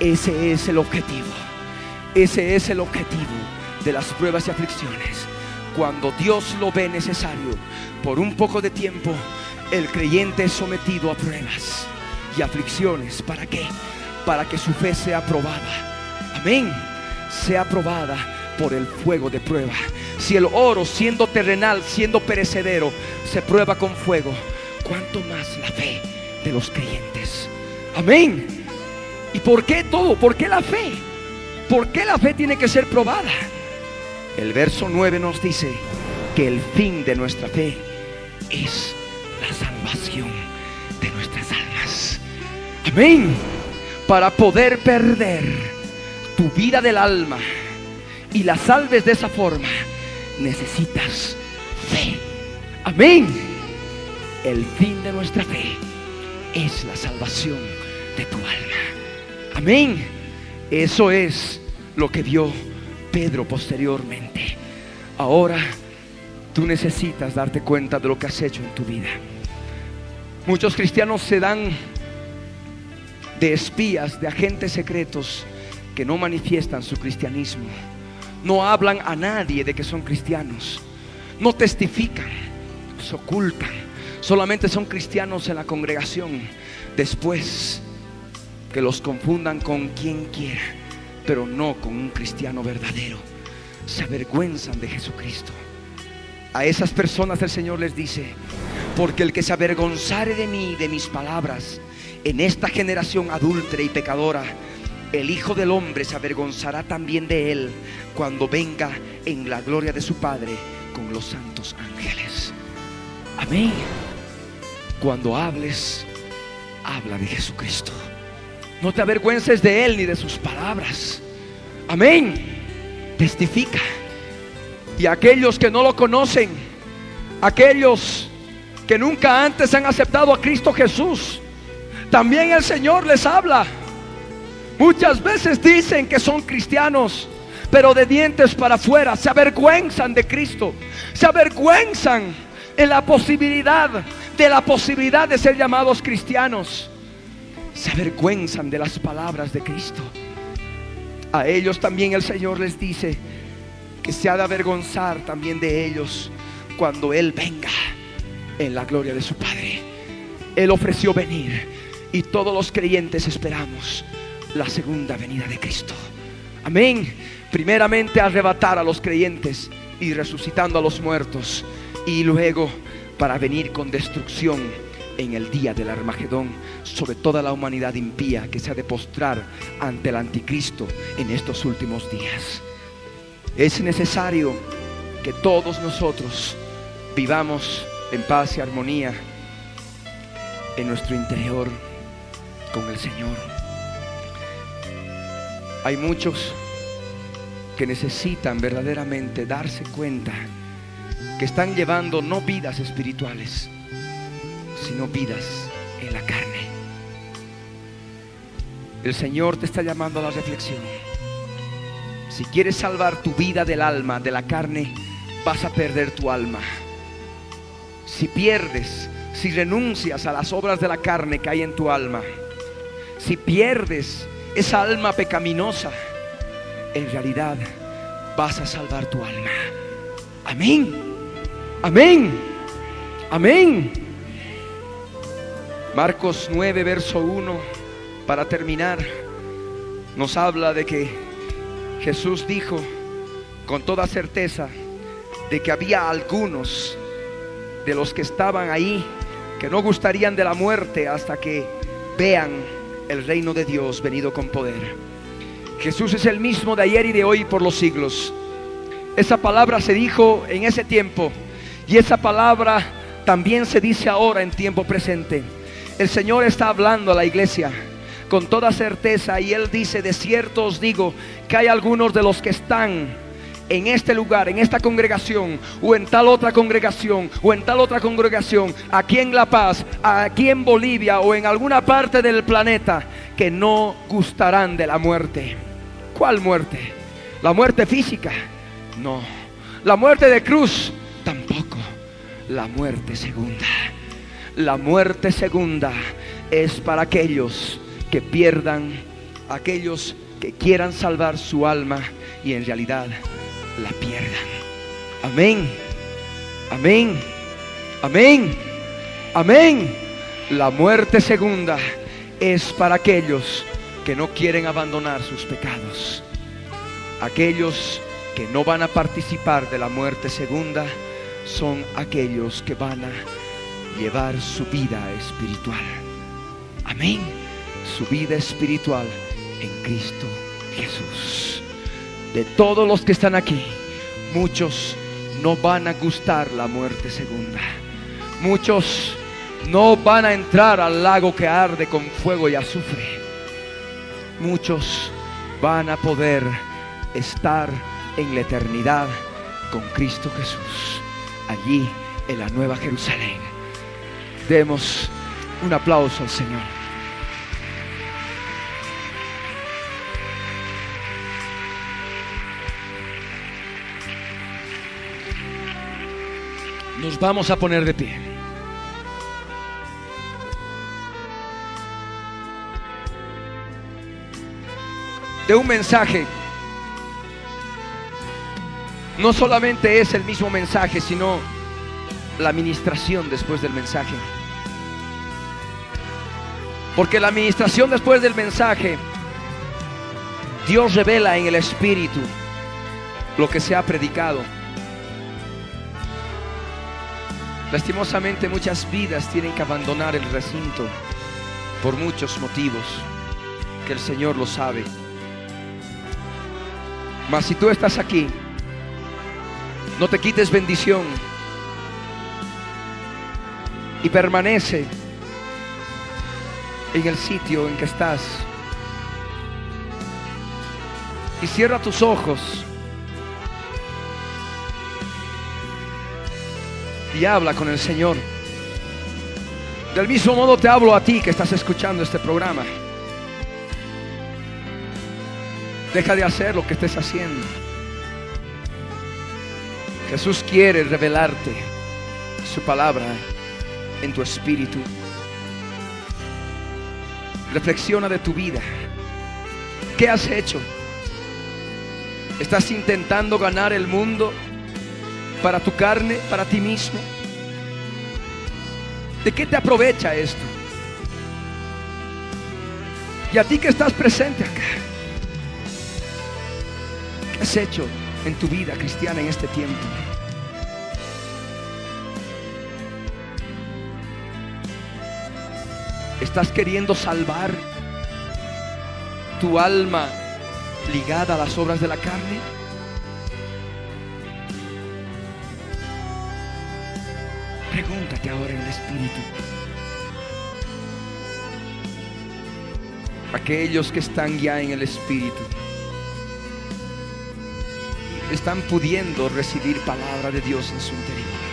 Ese es el objetivo. Ese es el objetivo de las pruebas y aflicciones cuando Dios lo ve necesario, por un poco de tiempo, el creyente es sometido a pruebas y aflicciones. ¿Para qué? Para que su fe sea probada. Amén. Sea probada por el fuego de prueba. Si el oro, siendo terrenal, siendo perecedero, se prueba con fuego, ¿cuánto más la fe de los creyentes? Amén. ¿Y por qué todo? ¿Por qué la fe? ¿Por qué la fe tiene que ser probada? El verso 9 nos dice que el fin de nuestra fe es la salvación de nuestras almas. Amén. Para poder perder tu vida del alma y la salves de esa forma, necesitas fe. Amén. El fin de nuestra fe es la salvación de tu alma. Amén. Eso es lo que dio Pedro posteriormente. Ahora tú necesitas darte cuenta de lo que has hecho en tu vida. Muchos cristianos se dan de espías, de agentes secretos que no manifiestan su cristianismo. no hablan a nadie de que son cristianos, no testifican, se ocultan, solamente son cristianos en la congregación. Después que los confundan con quien quiera, pero no con un cristiano verdadero, se avergüenzan de Jesucristo. A esas personas el Señor les dice, porque el que se avergonzare de mí, de mis palabras, en esta generación adúltera y pecadora, el Hijo del Hombre se avergonzará también de él cuando venga en la gloria de su Padre con los santos ángeles. Amén. Cuando hables, habla de Jesucristo. No te avergüences de Él ni de sus palabras. Amén. Testifica. Y aquellos que no lo conocen, aquellos que nunca antes han aceptado a Cristo Jesús, también el Señor les habla. Muchas veces dicen que son cristianos, pero de dientes para afuera se avergüenzan de Cristo, se avergüenzan en la posibilidad de la posibilidad de ser llamados cristianos. Se avergüenzan de las palabras de Cristo. A ellos también el Señor les dice que se ha de avergonzar también de ellos cuando Él venga en la gloria de su Padre. Él ofreció venir y todos los creyentes esperamos la segunda venida de Cristo. Amén. Primeramente arrebatar a los creyentes y resucitando a los muertos. Y luego para venir con destrucción en el día del Armagedón sobre toda la humanidad impía que se ha de postrar ante el anticristo en estos últimos días. Es necesario que todos nosotros vivamos en paz y armonía en nuestro interior con el Señor. Hay muchos que necesitan verdaderamente darse cuenta que están llevando no vidas espirituales, sino vidas en la carne. El Señor te está llamando a la reflexión. Si quieres salvar tu vida del alma, de la carne, vas a perder tu alma. Si pierdes, si renuncias a las obras de la carne que hay en tu alma, si pierdes esa alma pecaminosa, en realidad vas a salvar tu alma. Amén. Amén. Amén. Marcos 9, verso 1, para terminar, nos habla de que Jesús dijo con toda certeza de que había algunos de los que estaban ahí que no gustarían de la muerte hasta que vean el reino de Dios venido con poder. Jesús es el mismo de ayer y de hoy por los siglos. Esa palabra se dijo en ese tiempo y esa palabra también se dice ahora en tiempo presente. El Señor está hablando a la iglesia con toda certeza y Él dice, de cierto os digo que hay algunos de los que están en este lugar, en esta congregación, o en tal otra congregación, o en tal otra congregación, aquí en La Paz, aquí en Bolivia, o en alguna parte del planeta, que no gustarán de la muerte. ¿Cuál muerte? ¿La muerte física? No. ¿La muerte de cruz? Tampoco. La muerte segunda. La muerte segunda es para aquellos que pierdan, aquellos que quieran salvar su alma y en realidad la pierdan. Amén. Amén. Amén. Amén. La muerte segunda es para aquellos que no quieren abandonar sus pecados. Aquellos que no van a participar de la muerte segunda son aquellos que van a llevar su vida espiritual. Amén. Su vida espiritual en Cristo Jesús de todos los que están aquí, muchos no van a gustar la muerte segunda. Muchos no van a entrar al lago que arde con fuego y azufre. Muchos van a poder estar en la eternidad con Cristo Jesús, allí en la Nueva Jerusalén. Demos un aplauso al Señor. Nos vamos a poner de pie. De un mensaje no solamente es el mismo mensaje, sino la administración después del mensaje. Porque la administración después del mensaje, Dios revela en el Espíritu lo que se ha predicado. Lastimosamente muchas vidas tienen que abandonar el recinto por muchos motivos que el Señor lo sabe. Mas si tú estás aquí, no te quites bendición y permanece en el sitio en que estás. Y cierra tus ojos. Y habla con el Señor. Del mismo modo te hablo a ti que estás escuchando este programa. Deja de hacer lo que estés haciendo. Jesús quiere revelarte su palabra en tu espíritu. Reflexiona de tu vida. ¿Qué has hecho? ¿Estás intentando ganar el mundo para tu carne, para ti mismo? ¿De qué te aprovecha esto? Y a ti que estás presente acá, ¿qué has hecho en tu vida cristiana en este tiempo? ¿Estás queriendo salvar tu alma ligada a las obras de la carne? Pregúntate ahora en el Espíritu. Aquellos que están ya en el Espíritu están pudiendo recibir palabra de Dios en su interior.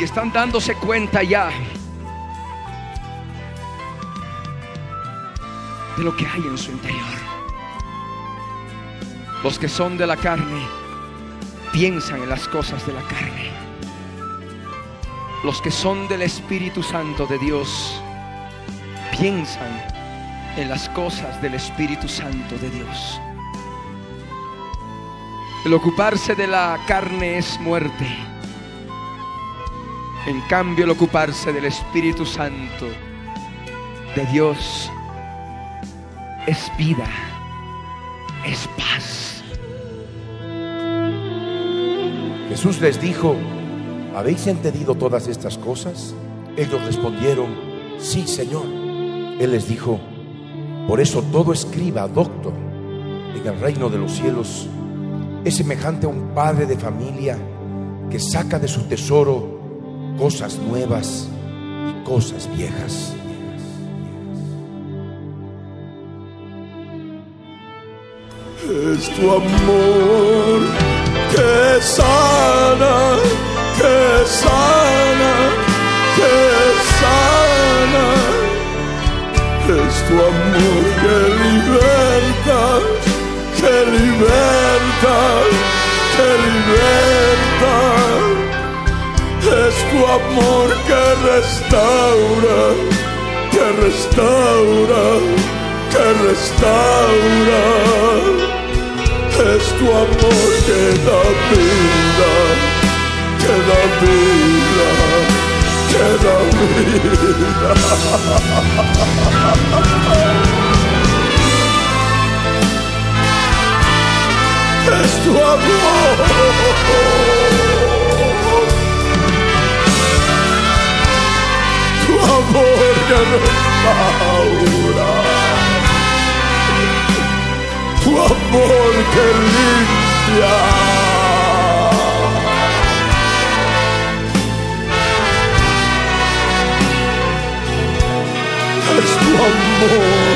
Y están dándose cuenta ya de lo que hay en su interior. Los que son de la carne piensan en las cosas de la carne. Los que son del Espíritu Santo de Dios piensan en las cosas del Espíritu Santo de Dios. El ocuparse de la carne es muerte. En cambio, el ocuparse del Espíritu Santo de Dios es vida, es paz. Jesús les dijo, ¿habéis entendido todas estas cosas? Ellos respondieron, sí, Señor. Él les dijo, por eso todo escriba, doctor, en el reino de los cielos es semejante a un padre de familia que saca de su tesoro cosas nuevas y cosas viejas. Es tu amor que sana, que sana, que sana. Es tu amor que liberta, que liberta, que liberta. Es tu amor que restaura, que restaura, que restaura. Es tu amor que da vida, que da vida, que da vida. *laughs* Es tu amor. Tu amor que limpia. Es tu amor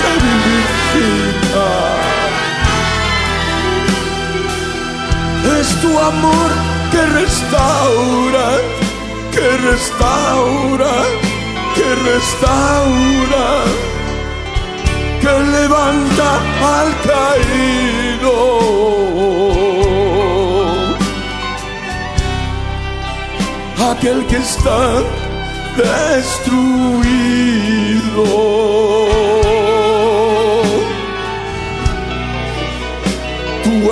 que vivifica. Es tu amor que restaura, que restaura, que restaura, que levanta al caído. Aquel que está destruido.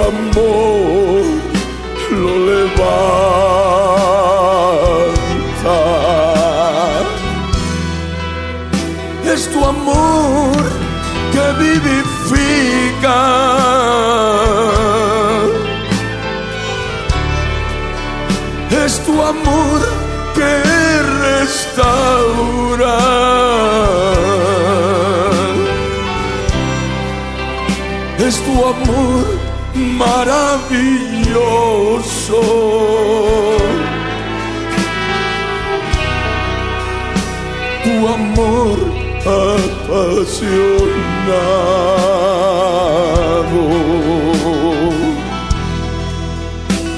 amor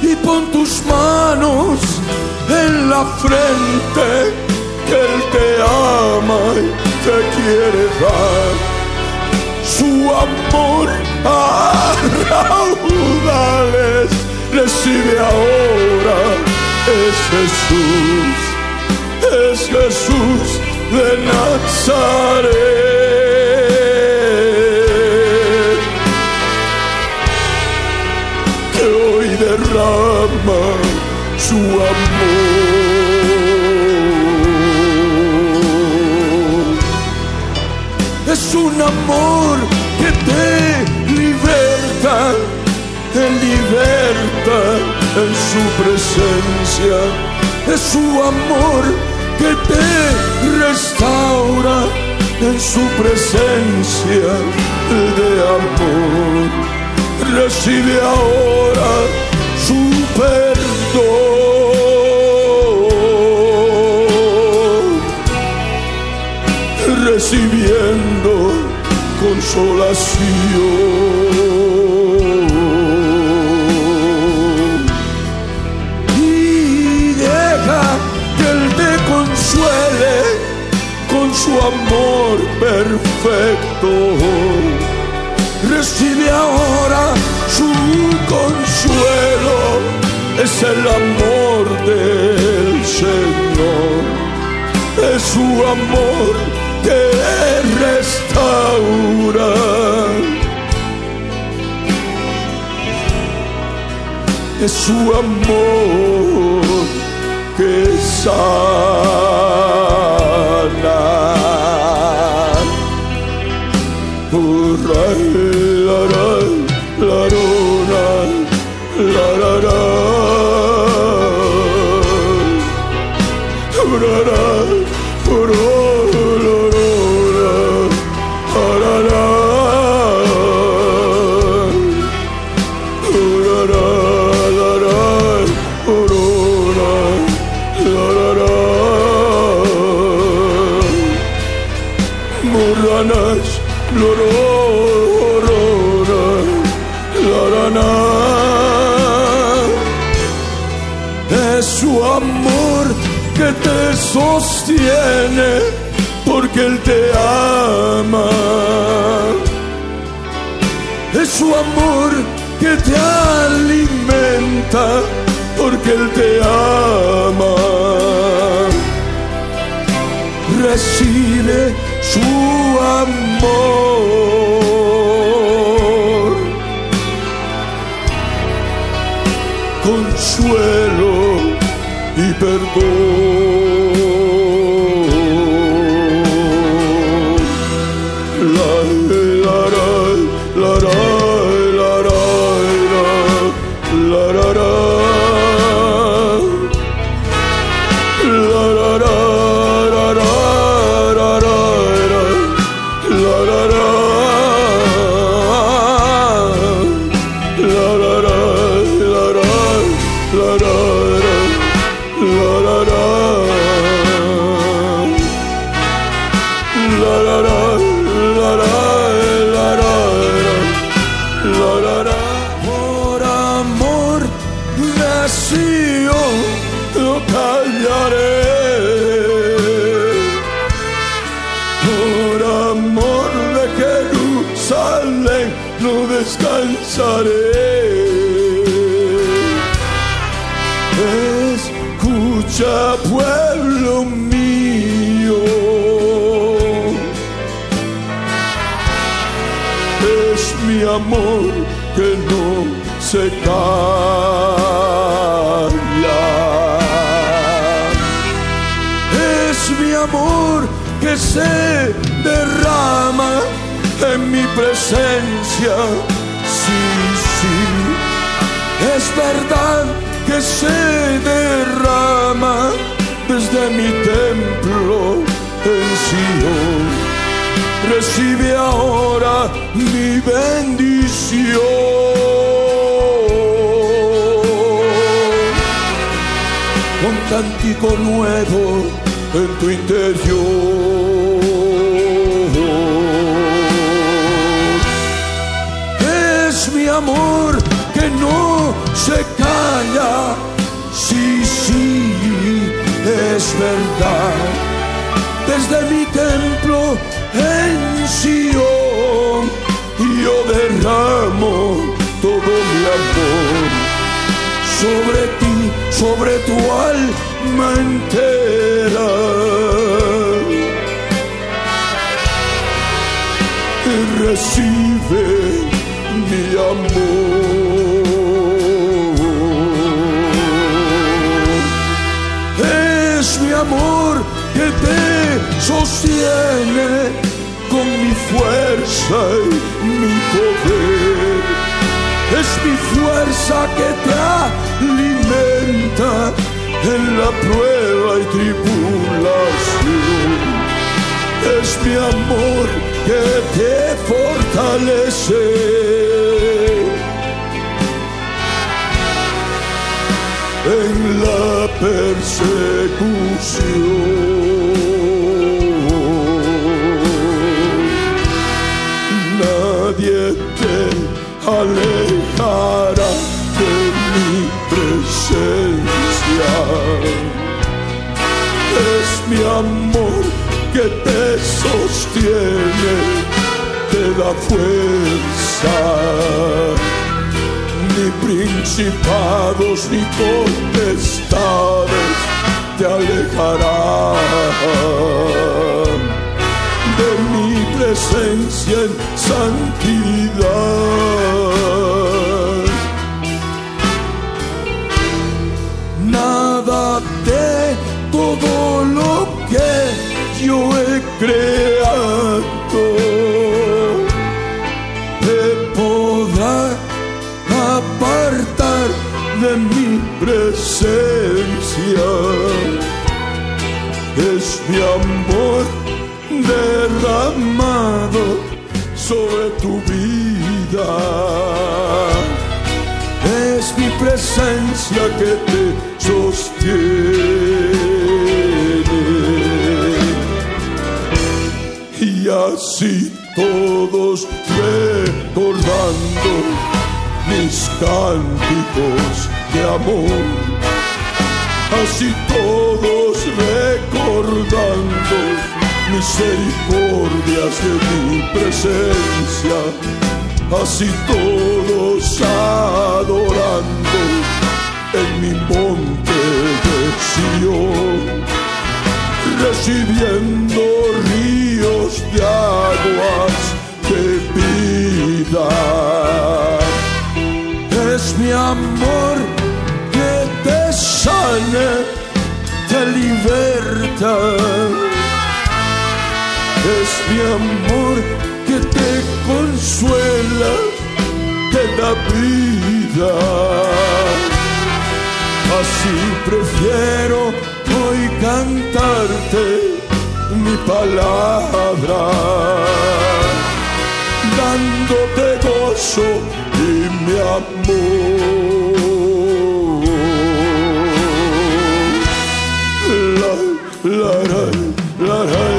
Y pon tus manos en la frente, que Él te ama y te quiere dar su amor a raudales. Recibe ahora, es Jesús, es Jesús de Nazaret, su amor. Es un amor que te liberta, te liberta en su presencia. Es su amor que te restaura en su presencia de amor. Recibe ahora su perdón, recibiendo consolación. Y deja que Él te consuele con su amor perfecto. Recibe ahora su consuelo, el amor del Señor, es su amor que restaura. Es su amor que sana. Hurra, te ama. Es su amor que te alimenta porque Él te ama recibe su amor, consuelo y perdón. Bendición. Con cántico nuevo en tu interior. Es mi amor que no se calla. Sí, sí, es verdad. Desde mi templo sobre ti, sobre tu alma entera. Y recibe mi amor. Es mi amor que te sostiene con mi fuerza y mi poder. Es mi fuerza que te alimenta en la prueba y tribulación. Es mi amor que te fortalece. En la persecución. Nadie te alejará Es mi amor que te sostiene, te da fuerza. Ni principados ni potestades te alejarán de mi presencia en santidad. He creado te podrá apartar de mi presencia. Es mi amor derramado sobre tu vida. Es mi presencia que todos recordando mis cánticos de amor. Así todos recordando misericordias de mi presencia. Así todos adorando en mi monte de Sion, recibiendo ríos de aguas de vida. Es mi amor que te sana, te liberta. Es mi amor que te consuela, te da vida. Así prefiero hoy cantarte mi palabra, dándote gozo y mi amor. La, la, la,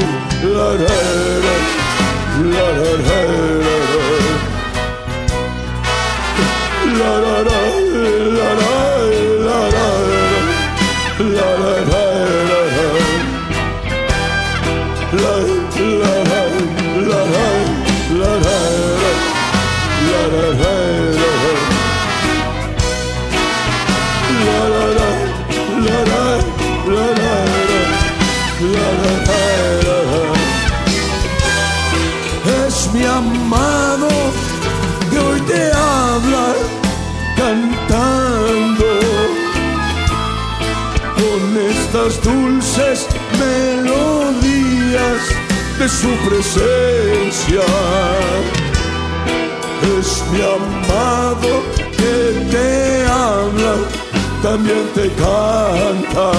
su presencia. Es mi amado que te habla, también te canta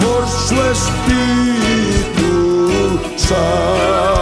por su Espíritu Santo.